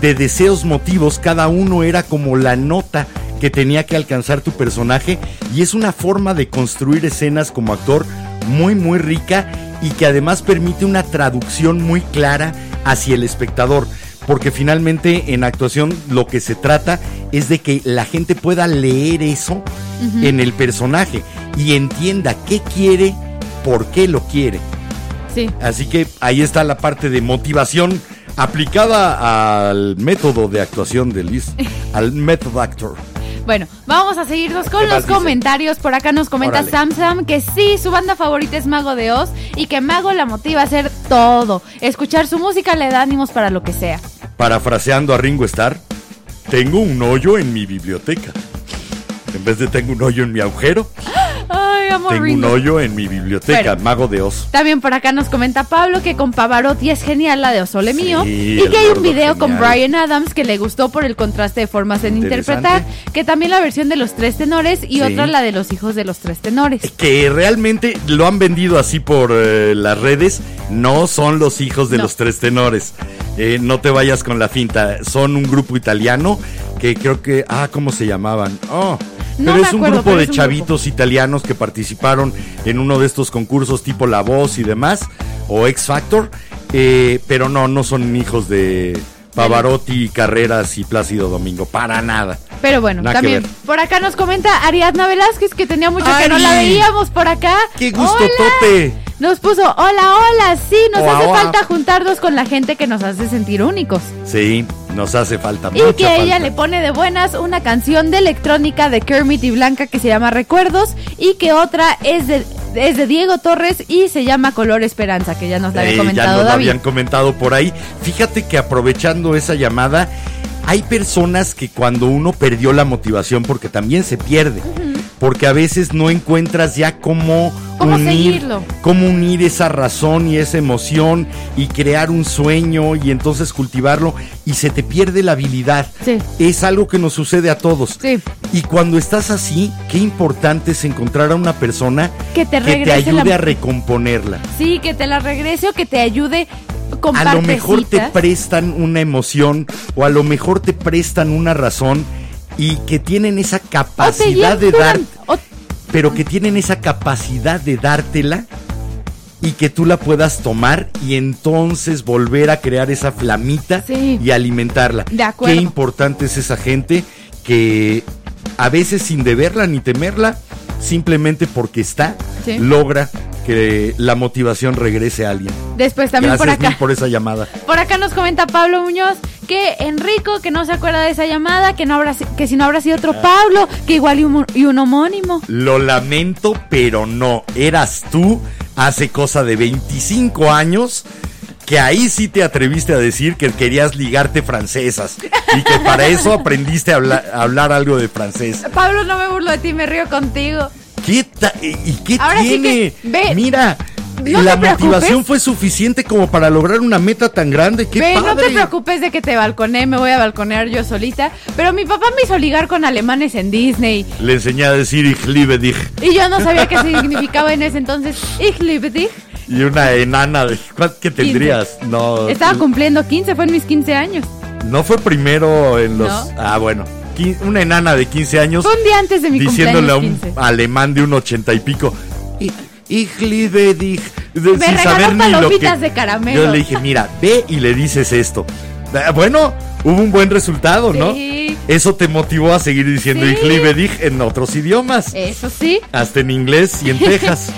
de deseos, motivos, cada uno era como la nota que tenía que alcanzar tu personaje y es una forma de construir escenas como actor muy muy rica y que además permite una traducción muy clara hacia el espectador. Porque finalmente en actuación lo que se trata es de que la gente pueda leer eso en el personaje y entienda qué quiere, por qué lo quiere. Sí. Así que ahí está la parte de motivación aplicada al método de actuación de Liz, al method actor. Bueno, vamos a seguirnos con ¿Qué los comentarios. Por acá nos comenta. Sam Sam que sí, su banda favorita es Mago de Oz y que Mago la motiva a hacer todo. Escuchar su música le da ánimos para lo que sea. Parafraseando a Ringo Starr, tengo un hoyo en mi biblioteca. En vez de tengo un hoyo en mi agujero, Ay, amo a tengo un hoyo en mi biblioteca, Bueno. Mago de Oz. También por acá nos comenta Pablo que con Pavarotti es genial la de Osole Sí, mío y que hay un video con. Brian Adams que le gustó por el contraste de formas en interpretar, que también la versión de los tres tenores y Sí. otra la de los hijos de los tres tenores. Que realmente lo han vendido así por eh, las redes, no son los hijos de No. los tres tenores. Eh, no te vayas con la finta, son un grupo italiano que creo que, ah, ¿cómo se llamaban? Oh, No pero es un acuerdo, grupo de chavitos italianos que participaron en uno de estos concursos tipo La Voz y demás, o X Factor, eh, pero no, no son hijos de Pavarotti, Carreras y Plácido Domingo, para nada. Pero bueno, Nada también por acá nos comenta Ariadna Velázquez que tenía mucho que no la veíamos por acá. ¡Qué gusto, Hola. Tote! Nos puso, hola, hola, sí, nos hace falta juntarnos con la gente que nos hace sentir únicos. Sí, nos hace falta Y mucha que ella falta. le pone de buenas una canción de electrónica de Kermit y Blanca que se llama Recuerdos y que otra es de, es de Diego Torres y se llama Color Esperanza, que ya nos la había Eh, comentado ya nos David. habían comentado por ahí. Fíjate que aprovechando esa llamada, hay personas que cuando uno perdió la motivación, porque también se pierde, porque a veces no encuentras ya cómo, ¿Cómo unir, seguirlo? cómo unir esa razón y esa emoción y crear un sueño y entonces cultivarlo y se te pierde la habilidad. Sí. Es algo que nos sucede a todos. Sí. Y cuando estás así, qué importante es encontrar a una persona Que te que te la- ayude a recomponerla. Sí, que te la regrese o que te ayude con a lo mejor te prestan una emoción o a lo mejor te prestan una razón y que tienen esa capacidad de dar, pero que tienen esa capacidad de dártela y que tú la puedas tomar y entonces volver a crear esa flamita Sí. y alimentarla. De acuerdo. Qué importante es esa gente que a veces sin deberla ni temerla, simplemente porque está, Sí. logra que la motivación regrese a alguien. Después también Gracias por acá. por esa llamada. Por acá nos comenta Pablo Muñoz que Enrico, que no se acuerda de esa llamada, que no habrá que si no habrá sido Ah. otro Pablo, que igual y un, y un homónimo. Lo lamento, pero no. Eras tú hace cosa de 25 años que ahí sí te atreviste a decir que querías ligarte francesas y que para eso aprendiste a hablar, a hablar algo de francés. Pablo, no me burlo de ti, me río contigo. ¿Qué ¿Y qué Ahora sí tiene? que, ve, Mira, no la motivación fue suficiente como para lograr una meta tan grande. ¡Qué Ve, no padre! te preocupes de que te balconé, me voy a balconear yo solita. Pero mi papá me hizo ligar con alemanes en Disney. Le enseñé a decir Ich liebe dich Y yo no sabía qué significaba en ese entonces. Ich liebe dich. y una enana de ¿cuál que tendrías? No. Estaba cumpliendo 15, fue en mis 15 años. No fue primero en los. No. Ah, bueno. Una enana de 15 años un día antes de mi diciéndole a un cumpleaños 15. alemán de un ochenta y pico. "I- Ich liebe dich", de- Me sin saber ni lo que. de caramelo. Yo le dije, mira, ve y le dices esto. Eh, Bueno, hubo un buen resultado, ¿no? Sí. Eso te motivó a seguir diciendo Sí. Ich liebe dich en otros idiomas. Eso sí. Hasta en inglés y en Texas.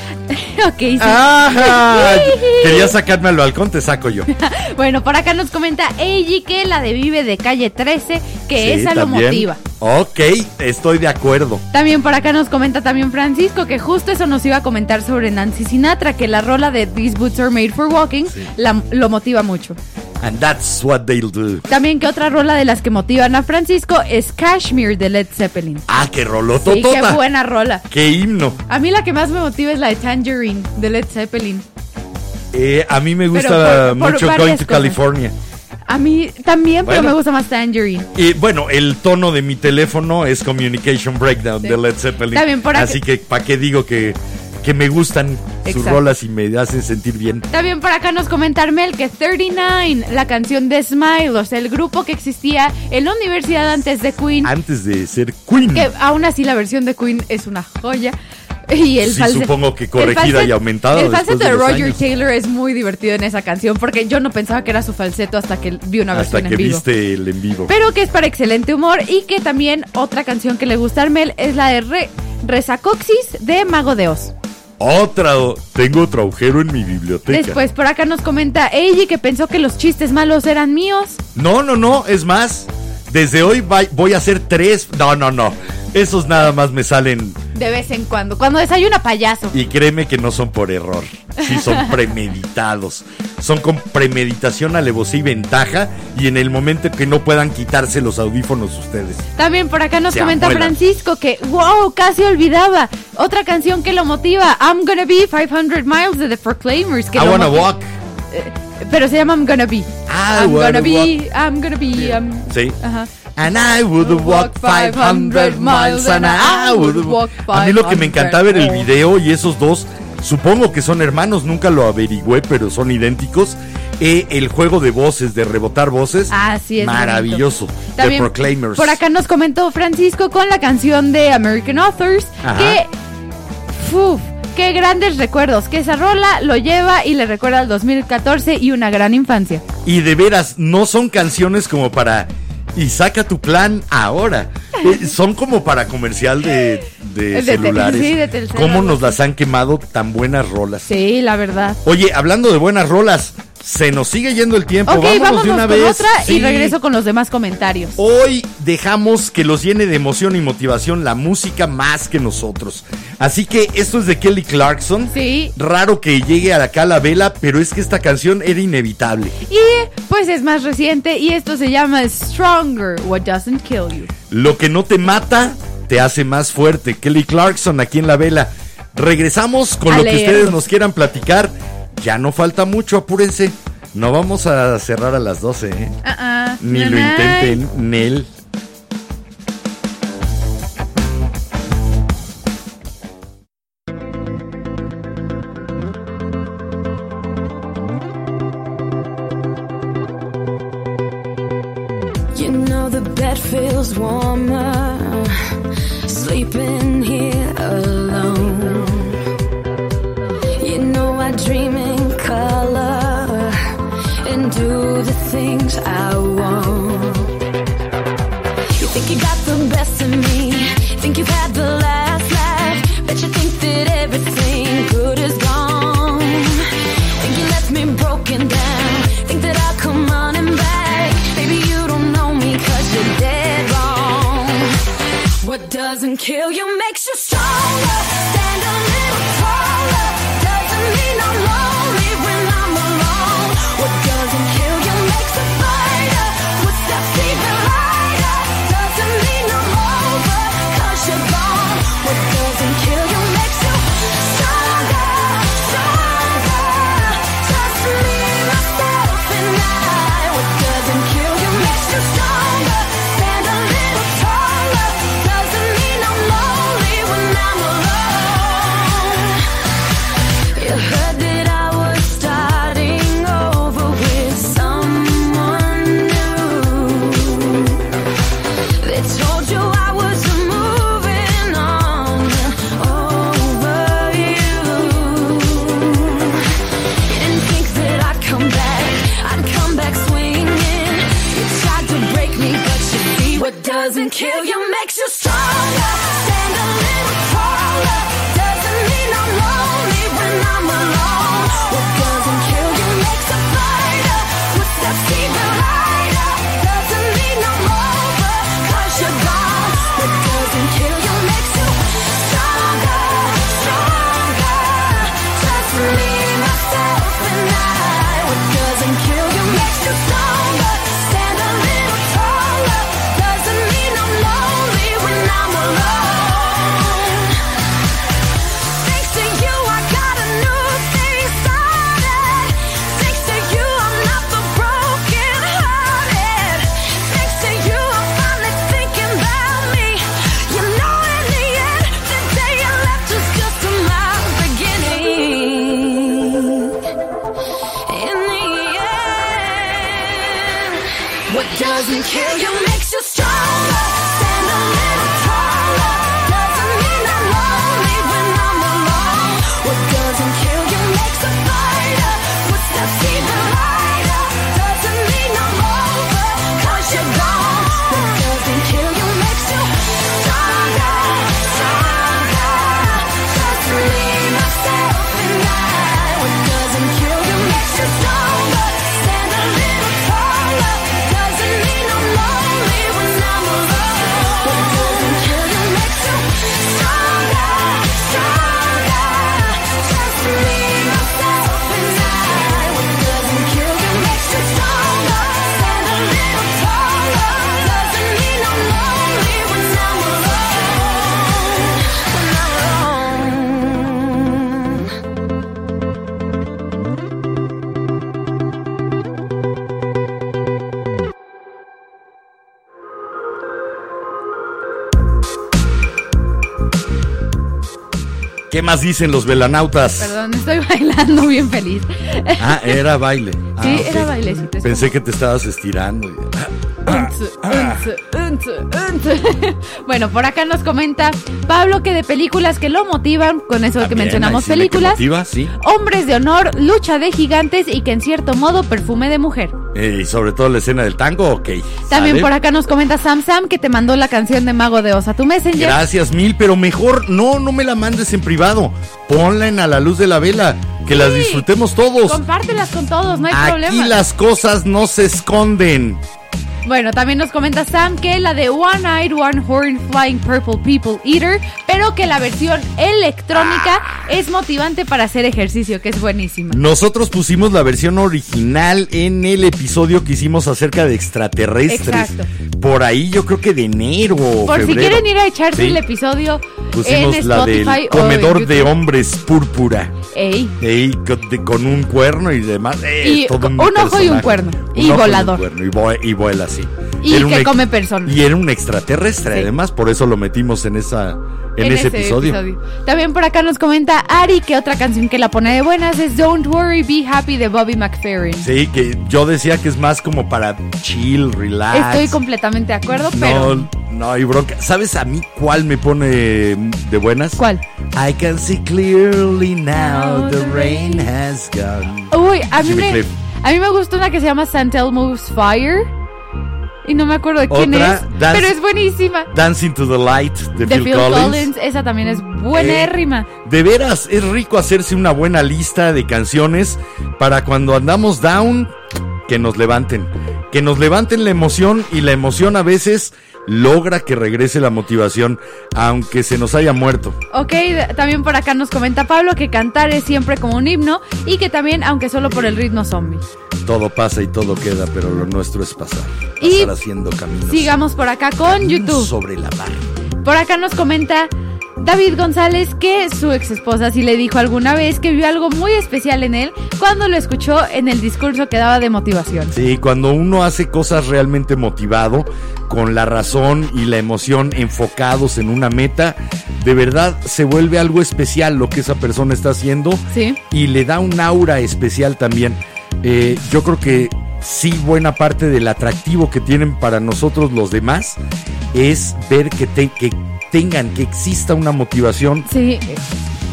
ok, sí. ¡Ajá! Quería sacarme al balcón, te saco yo. Bueno, por acá nos comenta Eiji que la de Vive de calle 13, que Sí, esa lo motiva. Ok, estoy de acuerdo. También por acá nos comenta también Francisco que justo eso nos iba a comentar sobre Nancy Sinatra, que la rola de These Boots Are Made for Walking la- lo motiva mucho. And that's what they'll do. También que otra rola de las que motivan a Francisco es Cashmere de Led Zeppelin. Ah, qué Sí, qué buena rola. Qué himno. A mí la que más me motiva es la de Tangerine de Led Zeppelin. Eh, a mí me gusta por- mucho Going to cosas. California. A mí también, pero me gusta más Tangerine. Y bueno, el tono de mi teléfono es Communication Breakdown Sí. de Led Zeppelin. Bien, por Así que, ¿para qué digo que, que me gustan sus rolas y me hacen sentir bien? También por acá nos comenta Armel que 39, la canción de Smile, o sea, el grupo que existía en la universidad antes de Queen, Antes de ser Queen. que aún así la versión de Queen es una joya. Y el Sí, false- supongo que el corregida falset- y aumentada El falseto de Roger años. Taylor es muy divertido en esa canción porque yo no pensaba que era su falseto hasta que vi una Hasta versión que en vivo. viste el en vivo. Pero que es para excelente humor y que también otra canción que le gusta a Armel es la de Re- Resacoxis de Mago de Oz. Otra, tengo otro agujero en mi biblioteca. Después por acá nos comenta Eiji que pensó que los chistes malos eran míos. No, no, no, es más. Desde hoy voy a hacer tres. No, no, no. Esos nada más me salen. De vez en cuando, cuando desayuna payaso. Y créeme que no son por error. Sí, son premeditados. Son con premeditación, alevosía y ventaja. Y en el momento que no puedan quitarse los audífonos ustedes. También por acá nos Se comenta amuelan. Francisco que, wow, casi olvidaba. Otra canción que lo motiva, I'm Gonna Be 500 Miles de The Proclaimers. Que I wanna motiva- walk. Pero se llama I'm Gonna Be. I I'm gonna be, walk. I'm gonna be, I'm... Sí. Ajá. And I would walk 500 miles and I would walk. A mí lo que me encantaba era el video y esos dos, supongo que son hermanos, nunca lo averigüé, pero son idénticos. Eh, el juego de voces, de rebotar voces, Ah, sí, es maravilloso. bonito. The También Proclaimers. Por acá nos comentó Francisco con la canción de American Authors Ajá. que uf, qué grandes recuerdos, que esa rola lo lleva y le recuerda al 2014 y una gran infancia. Y de veras, no son canciones como para. Y saca tu plan ahora. Eh, son como para comercial de, de celulares. sí, de ¿Cómo nos las han quemado tan buenas rolas? Sí, la verdad. Oye, hablando de buenas rolas, se nos sigue yendo el tiempo. vámonos, vámonos de una con vez. otra y regreso con los demás comentarios. Hoy dejamos que los llene de emoción y motivación la música más que nosotros. Así que esto es de Kelly Clarkson. Sí. Raro que llegue a acá la vela, pero es que esta canción era inevitable. Y pues es más reciente y esto se llama Stronger, What Doesn't Kill You. Lo que no te mata, te hace más fuerte. Kelly Clarkson aquí en la vela. Regresamos con A lo que ustedes nos quieran platicar. Ya no falta mucho, apúrense. No vamos a cerrar a las 12, ¿eh? Ah, Ni lo intenten, Nel. ¿Qué más dicen los velanautas? Perdón, estoy bailando bien feliz. Ah, era baile. Ah, Sí, ok. era bailecito. Pensé que te estabas estirando. Bueno, por acá nos comenta Pablo que de películas que lo motivan, con eso que mencionamos que películas, motiva, sí. Hombres de honor, lucha de gigantes y que en cierto modo perfume de mujer. Eh, y sobre todo la escena del tango, ok. También ¿sale? por acá nos comenta Sam Sam que te mandó la canción de Mago de Oz a tu Messenger. Gracias mil, pero mejor no, no me la mandes en privado. Ponla en a la luz de la vela, que las disfrutemos todos. Compártelas con todos, no hay Aquí problema. las cosas no se esconden. Bueno, también nos comenta Sam que la de One Eyed One Horn Flying Purple People Eater, pero que la versión electrónica es motivante para hacer ejercicio, que es buenísima. Nosotros pusimos la versión original en el episodio que hicimos acerca de extraterrestres. Exacto. Por ahí yo creo que de enero. Por si quieren ir a echarse Sí. el episodio Pusimos en la del comedor de hombres púrpura. Ey, Ey, con, un cuerno y demás. eh, Y todo un ojo y un cuerno. Un Y volador. un cuerno, y, vo- y vuela así. Y Era que come personas. Y era un extraterrestre, Sí. además, por eso lo metimos en esa en, ese, episodio. También por acá nos comenta Ari que otra canción que la pone de buenas es Don't Worry, Be Happy de Bobby McFerrin. Sí, que yo decía que es más como para chill, relax. Estoy completamente de acuerdo, pero... No, no hay bronca. ¿Sabes a mí cuál me pone de buenas? ¿Cuál? I can see clearly now the rain has gone. Uy, a mí, me, a mí me gusta una que se llama St. Elmo's Fire. Y no me acuerdo de quién Otra, es, Dance- pero es buenísima. Dancing to the Light de, De Phil, Phil Collins. Collins. esa también es buenérrima. De veras, es rico hacerse una buena lista de canciones para cuando andamos down, que nos levanten. Que nos levanten la emoción y la emoción a veces logra que regrese la motivación, aunque se nos haya muerto. Ok, también por acá nos comenta Pablo que cantar es siempre como un himno y que también, aunque solo por el ritmo zombie. Todo pasa y todo queda, pero lo nuestro es pasar. Y Pasar haciendo caminos. Sigamos por acá con YouTube. Sobre la mar. Por acá nos comenta David González que su ex esposa sí le dijo alguna vez que vio algo muy especial en él cuando lo escuchó en el discurso que daba de motivación. Sí, cuando uno hace cosas realmente motivado, con la razón y la emoción enfocados en una meta, de verdad se vuelve algo especial lo que esa persona está haciendo Sí. y le da un aura especial también. Eh, yo creo que sí, buena parte del atractivo que tienen para nosotros los demás es ver que, te- que tengan, que exista una motivación Sí,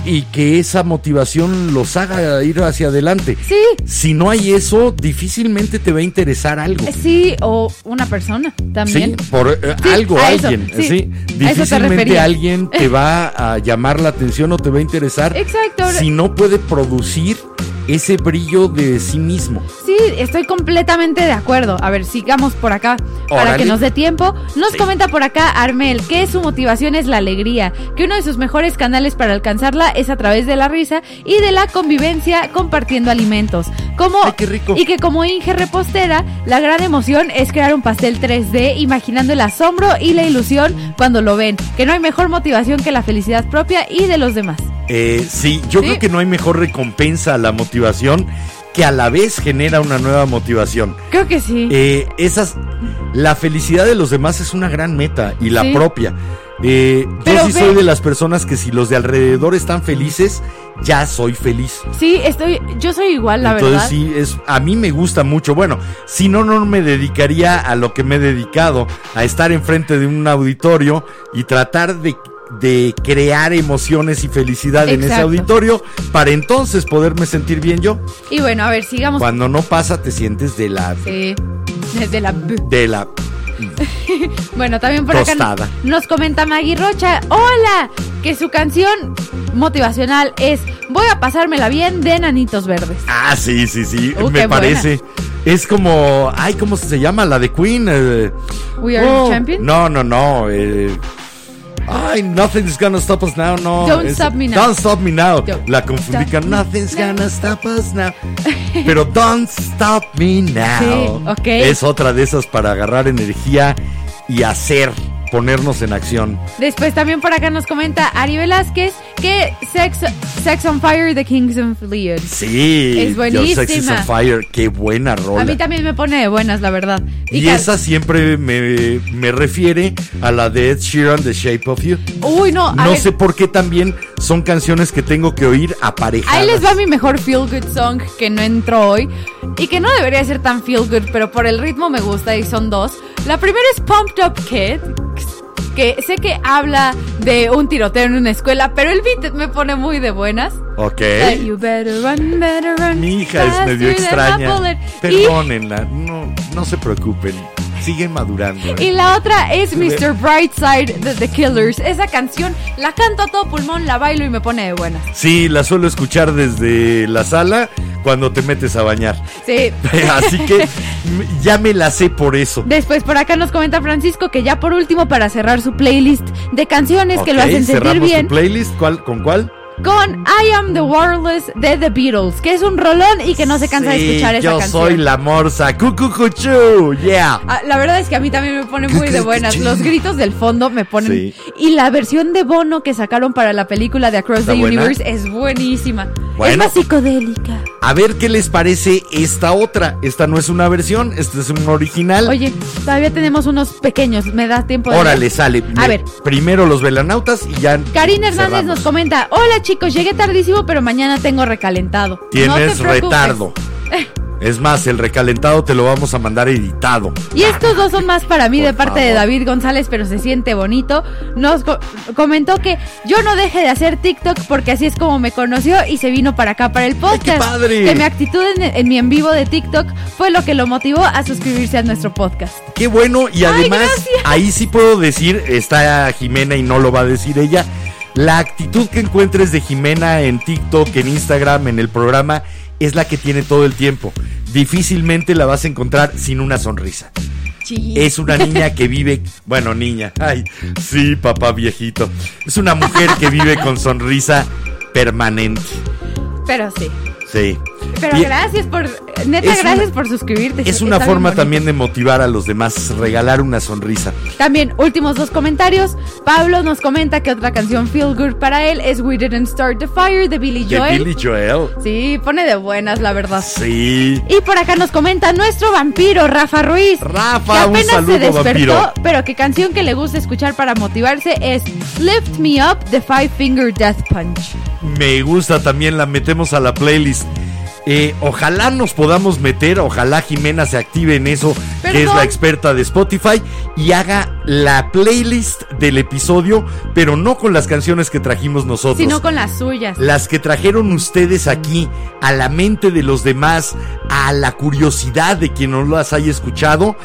y que esa motivación los haga ir hacia adelante. sí, Si no hay eso, difícilmente te va a interesar algo. sí, o una persona también. Sí, por eh, Sí, algo, a eso, alguien, sí, Difícilmente alguien te va a llamar la atención o te va a interesar Exacto. si no puede producir ese brillo de sí mismo. Sí, estoy completamente de acuerdo. A ver, sigamos por acá para que nos dé tiempo. Nos Sí. comenta por acá Armel que su motivación es la alegría, que uno de sus mejores canales para alcanzarla es a través de la risa y de la convivencia compartiendo alimentos. Como Ay, qué rico. y que como Inge repostera, la gran emoción es crear un pastel 3D imaginando el asombro y la ilusión cuando lo ven, que no hay mejor motivación que la felicidad propia y de los demás. Eh, sí, yo Sí. creo que no hay mejor recompensa a la motivación que a la vez genera una nueva motivación. Creo que sí. Eh, esas, la felicidad de los demás es una gran meta y la Sí. propia. Eh, yo sí ve- soy de las personas que si los de alrededor están felices, ya soy feliz. Sí, estoy, yo soy igual, la Entonces verdad. sí, es, a mí me gusta mucho. Bueno, si no, no me dedicaría a lo que me he dedicado, a estar enfrente de un auditorio y tratar de, de crear emociones y felicidad en ese auditorio para entonces poderme sentir bien yo. Y bueno, a ver, sigamos. Cuando no pasa, te sientes de la... Sí, desde la... De la Bueno, también por acá Tostada. nos comenta Maggie Rocha, hola, que su canción motivacional es Voy a pasármela bien de Nanitos Verdes. Ah, sí, sí, sí, Uh, me parece. Es como, ay, ¿cómo se llama? La de Queen. eh, We are oh, the champions. No, no, no. eh, ay, Nothing's gonna stop us now, no. Don't es- Stop Me Now. Don't stop me now. Don't La confundí con Nothing's now. gonna stop us now. Pero Don't stop me now. Sí, ok. Es otra de esas para agarrar energía y hacer, ponernos en acción. Después también por acá nos comenta Ari Velázquez que Sex, Sex on Fire de Kings of Leon. Sí. Es Your Sex is buenísima. on fire. Qué buena rola. A mí también me pone de buenas, la verdad. Y esa siempre me, me refiere a la de Ed Sheeran, The Shape of You. Uy, no, a No ver, sé por qué también son canciones que tengo que oír aparejadas. Ahí les va mi mejor feel good song que no entró hoy y que no debería ser tan feel good, pero por el ritmo me gusta y son dos. La primera es Pumped Up Kid, que sé que habla de un tiroteo en una escuela, pero el beat me pone muy de buenas. Ok. Like, you better run, better run Mi hija es medio extraña. Perdónenla, no, no se preocupen. Siguen madurando. ¿eh? Y, la otra es Mr. Brightside de The Killers. Esa canción la canto a todo pulmón, la bailo y me pone de buenas. Sí, la suelo escuchar desde la sala cuando te metes a bañar. Sí. Así que ya me la sé por eso. Después por acá nos comenta Francisco que ya por último para cerrar su playlist de canciones que lo hacen sentir bien tu playlist. ¿Cuál, ¿Con cuál? Con I Am the Wireless de The Beatles, que es un rolón y que no se cansa de escuchar esa yo canción. soy la morsa. Cucucuchu, yeah. Ah, la verdad es que a mí también me pone muy de buenas. Los gritos del fondo me ponen. Sí. Y la versión de Bono que sacaron para la película de Across ¿Está the buena? Universe es buenísima. Es Bueno. más psicodélica. A ver qué les parece esta otra. Esta no es una versión, este es un original. Oye, todavía tenemos unos pequeños. ¿Me das tiempo de Órale, sale. A ver. Primero los velanautas y ya. Karina Hernández cerramos. nos comenta, hola chicos, llegué tardísimo, pero mañana tengo recalentado. No Tienes preocupes. retardo. Es más, el recalentado te lo vamos a mandar editado. Y estos dos son más para mí Por de parte de. David González, pero se siente bonito. Nos co- comentó que yo no deje de hacer TikTok porque así es como me conoció y se vino para acá para el podcast. qué padre! Que mi actitud en, en mi en vivo de TikTok fue lo que lo motivó a suscribirse a nuestro podcast. Qué bueno. Y además, ahí sí puedo decir, está Jimena y no lo va a decir ella. La actitud que encuentres de Jimena en TikTok, en Instagram, en el programa, es la que tiene todo el tiempo. Difícilmente la vas a encontrar sin una sonrisa. Es una niña que vive, bueno, niña, ay, sí, papá viejito. Es una mujer que vive con sonrisa permanente. Pero sí. Sí. Pero Y gracias por, neta, gracias una- por suscribirte. Es una forma también de motivar a los demás, regalar una sonrisa. También, últimos dos comentarios. Pablo nos comenta que otra canción feel good para él es We Didn't Start the Fire de Billy De Joel. Billy Joel. Sí, pone de buenas, la verdad. Sí. Y por acá nos comenta nuestro vampiro, Rafa Ruiz. Rafa, que un apenas saludo, se despertó, vampiro. pero que canción que le gusta escuchar para motivarse es Lift Me Up de Five Finger Death Punch. Me gusta también, la metemos a la playlist. Eh, ojalá nos podamos meter, ojalá Jimena se active en eso, que es la experta de Spotify, y haga la playlist del episodio, pero no con las canciones que trajimos nosotros. Sino con las suyas. Las que trajeron ustedes aquí, a la mente de los demás, a la curiosidad de quien no las haya escuchado,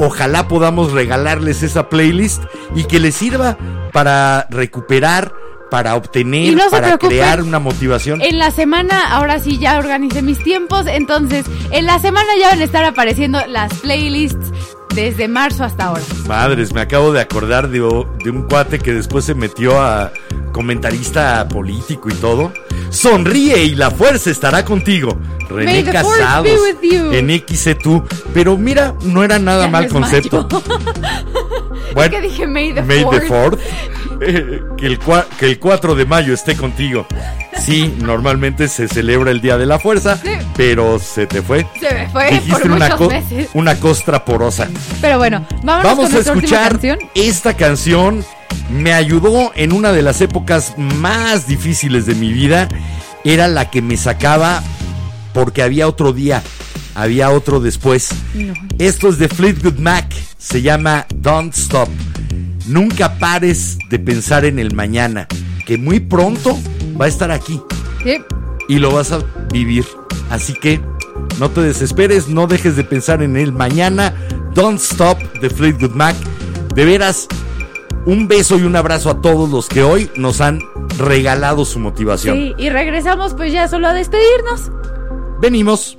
ojalá podamos regalarles esa playlist y que les sirva para recuperar, para obtener, no para crear una motivación. En la semana, ahora sí ya organicé mis tiempos, entonces en la semana ya van a estar apareciendo las playlists desde marzo hasta ahora. Madres, me acabo de acordar de, un cuate que después se metió a comentarista político y todo. Sonríe y la fuerza estará contigo. René Casados en XC2. Pero mira, no era nada Ya mal concepto. Es que dije May the May the Fourth. Eh, que, el que el 4 de mayo esté contigo. Sí, normalmente se celebra el Día de la Fuerza, Sí. pero se te fue. Se me fue Dijiste por una, muchos co- meses. una costra porosa. Pero bueno, Vamos a escuchar canción. esta canción me ayudó en una de las épocas más difíciles de mi vida. Era la que me sacaba porque había otro día, había otro después. Esto es de Fleetwood Mac, se llama Don't Stop. Nunca pares de pensar en el mañana, que muy pronto va a estar aquí Sí. y lo vas a vivir. Así que no te desesperes, no dejes de pensar en el mañana. Don't Stop de Fleetwood Mac. De veras, un beso y un abrazo a todos los que hoy nos han regalado su motivación. Sí, y regresamos pues ya solo a despedirnos. Venimos.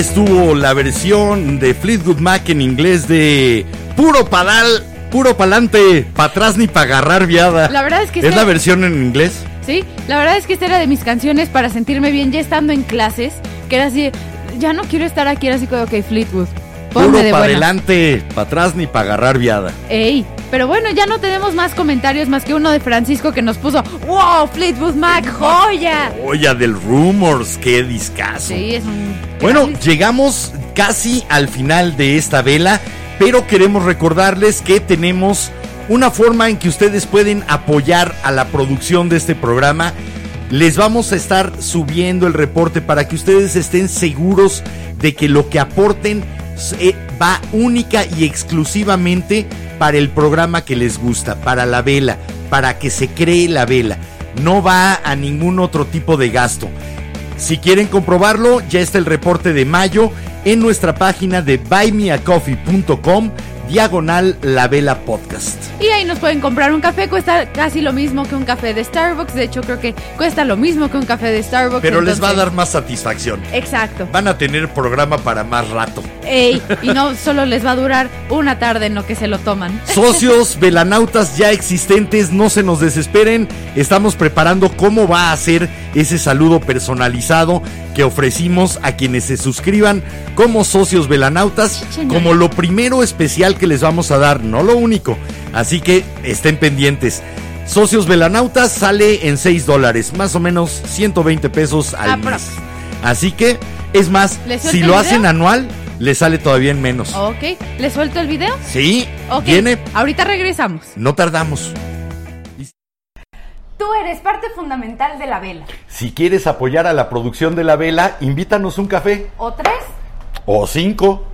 Ahí estuvo la versión de Fleetwood Mac en inglés de puro padal, puro pa'lante, pa' atrás ni pa' agarrar viada. La verdad es que ¿Es esta- la versión en inglés? Sí, la verdad es que esta era de mis canciones para sentirme bien ya estando en clases, que era así, ya no quiero estar aquí, era así como, ok, Fleetwood, ponme Puro de pa' buena. adelante, pa' atrás ni pa' agarrar viada. Ey, pero bueno, ya no tenemos más comentarios más que uno de Francisco que nos puso, wow, Fleetwood Mac, joya. Oya del Rumors, qué discazo. Sí, es un... Bueno, llegamos casi al final de esta vela, pero queremos recordarles que tenemos una forma en que ustedes pueden apoyar a la producción de este programa. Les vamos a estar subiendo el reporte para que ustedes estén seguros de que lo que aporten eh, va única y exclusivamente para el programa que les gusta, para la vela, para que se cree la vela. No va a ningún otro tipo de gasto. Si quieren comprobarlo, ya está el reporte de mayo en nuestra página de buymeacoffee.com diagonal la vela podcast. Y ahí nos pueden comprar un café, cuesta casi lo mismo que un café de Starbucks. De hecho, creo que cuesta lo mismo que un café de Starbucks. Pero les va a dar más satisfacción. Exacto. Van a tener programa para más rato. Ey, y no solo les va a durar una tarde en lo que se lo toman. Socios, velanautas ya existentes, no se nos desesperen. Estamos preparando cómo va a ser ese saludo personalizado que ofrecimos a quienes se suscriban como socios velanautas, como lo primero especial que les vamos a dar, no lo único. Así que estén pendientes. Socios velanautas sale en 6 dólares, más o menos 120 pesos al Aprox. mes. Así que, es más, ¿Les suelto si lo video? hacen anual, les sale todavía en menos. Ok, ¿les suelto el video? Sí, viene, ahorita regresamos. no tardamos. Tú eres parte fundamental de la vela. Si quieres apoyar a la producción de la vela, invítanos un café ¿O tres? o cinco.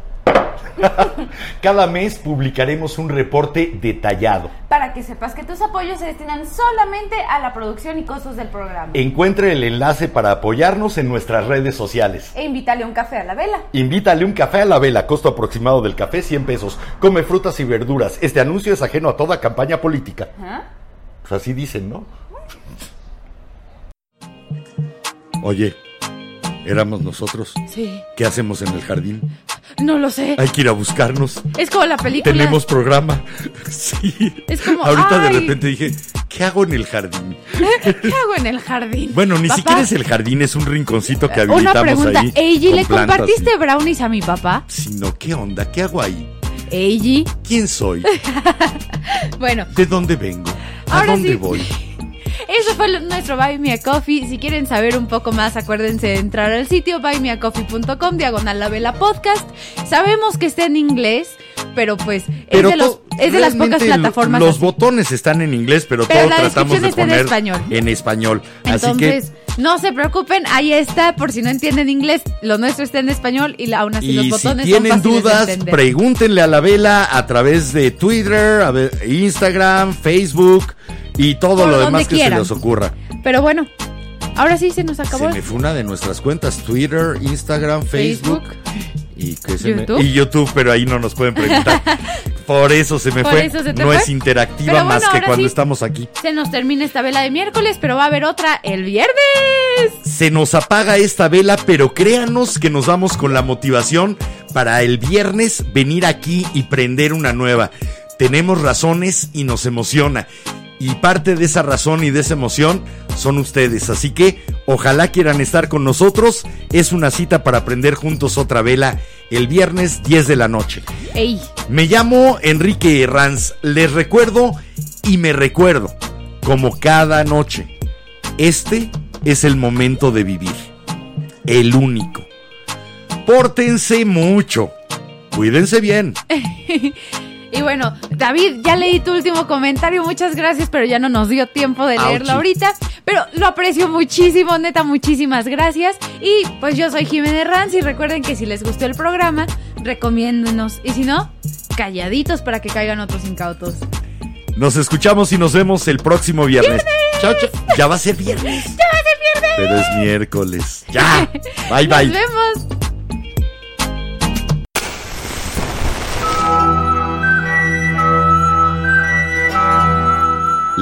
Cada mes publicaremos un reporte detallado. Para que sepas que tus apoyos se destinan solamente a la producción y costos del programa. Encuentre el enlace para apoyarnos en nuestras redes sociales. E invítale un café a la vela. Invítale un café a la vela, costo aproximado del café 100 pesos. Come frutas y verduras. Este anuncio es ajeno a toda campaña política. ¿Ah? Pues así dicen, ¿no? Oye, éramos nosotros. Sí. ¿Qué hacemos en el jardín? No lo sé. Hay que ir a buscarnos. Es como la película. Tenemos programa. Sí. Es como, Ahorita de repente dije, ¿qué hago en el jardín? ¿Qué hago en el jardín? Bueno, ni Papá, siquiera es el jardín, es un rinconcito que Una habilitamos pregunta. ahí. Eiji, ¿le plantas compartiste brownies a mi papá? Sino, ¿qué onda? ¿Qué hago ahí? Eiji. ¿Quién soy? Bueno, ¿De dónde vengo? ¿A Ahora dónde sí. voy? Eso fue nuestro Buy Me a Coffee. Si quieren saber un poco más, acuérdense de entrar al sitio buymeacoffee.com, diagonal la vela podcast. Sabemos que está en inglés, pero pues Pero es de, los, to- es de las pocas plataformas. Los así. botones están en inglés, pero, Pero todo tratamos de está en poner español. en español. Así Entonces, que no se preocupen, ahí está, por si no entienden inglés, lo nuestro está en español y aún así los y si botones son tienen dudas, pregúntenle a la vela a través de Twitter, a ver, Instagram, Facebook y todo Por lo demás que quieran. se les ocurra. Pero bueno, ahora sí se nos acabó. Se me fue una de nuestras cuentas, Twitter, Instagram, Facebook, y, ¿qué se me- YouTube. y YouTube, pero ahí no nos pueden preguntar. Por eso se me Por fue. se no fue. es interactiva más que cuando sí. estamos aquí. Se nos termina esta vela de miércoles, pero va a haber otra el viernes. Se nos apaga esta vela, pero créanos que nos vamos con la motivación para el viernes venir aquí y prender una nueva. Tenemos razones y nos emociona. Y parte de esa razón y de esa emoción son ustedes. Así que ojalá quieran estar con nosotros. Es una cita para prender juntos otra vela el viernes 10 de la noche. Ey, Me llamo Enrique Herranz. Les recuerdo y me recuerdo, como cada noche, este es el momento de vivir. El único. Pórtense mucho. Cuídense bien. Y bueno, David, ya leí tu último comentario, muchas gracias, pero ya no nos dio tiempo de leerlo ahorita. Pero lo aprecio muchísimo, neta, muchísimas gracias. Y pues yo soy Jiménez Ranz y recuerden que si les gustó el programa, recomiéndenos. Y si no, calladitos para que caigan otros incautos. Nos escuchamos y nos vemos el próximo viernes. Chao, chao. Ya va a ser viernes. ¡Ya va a ser viernes! Pero es miércoles. Ya. Bye, bye. Nos vemos.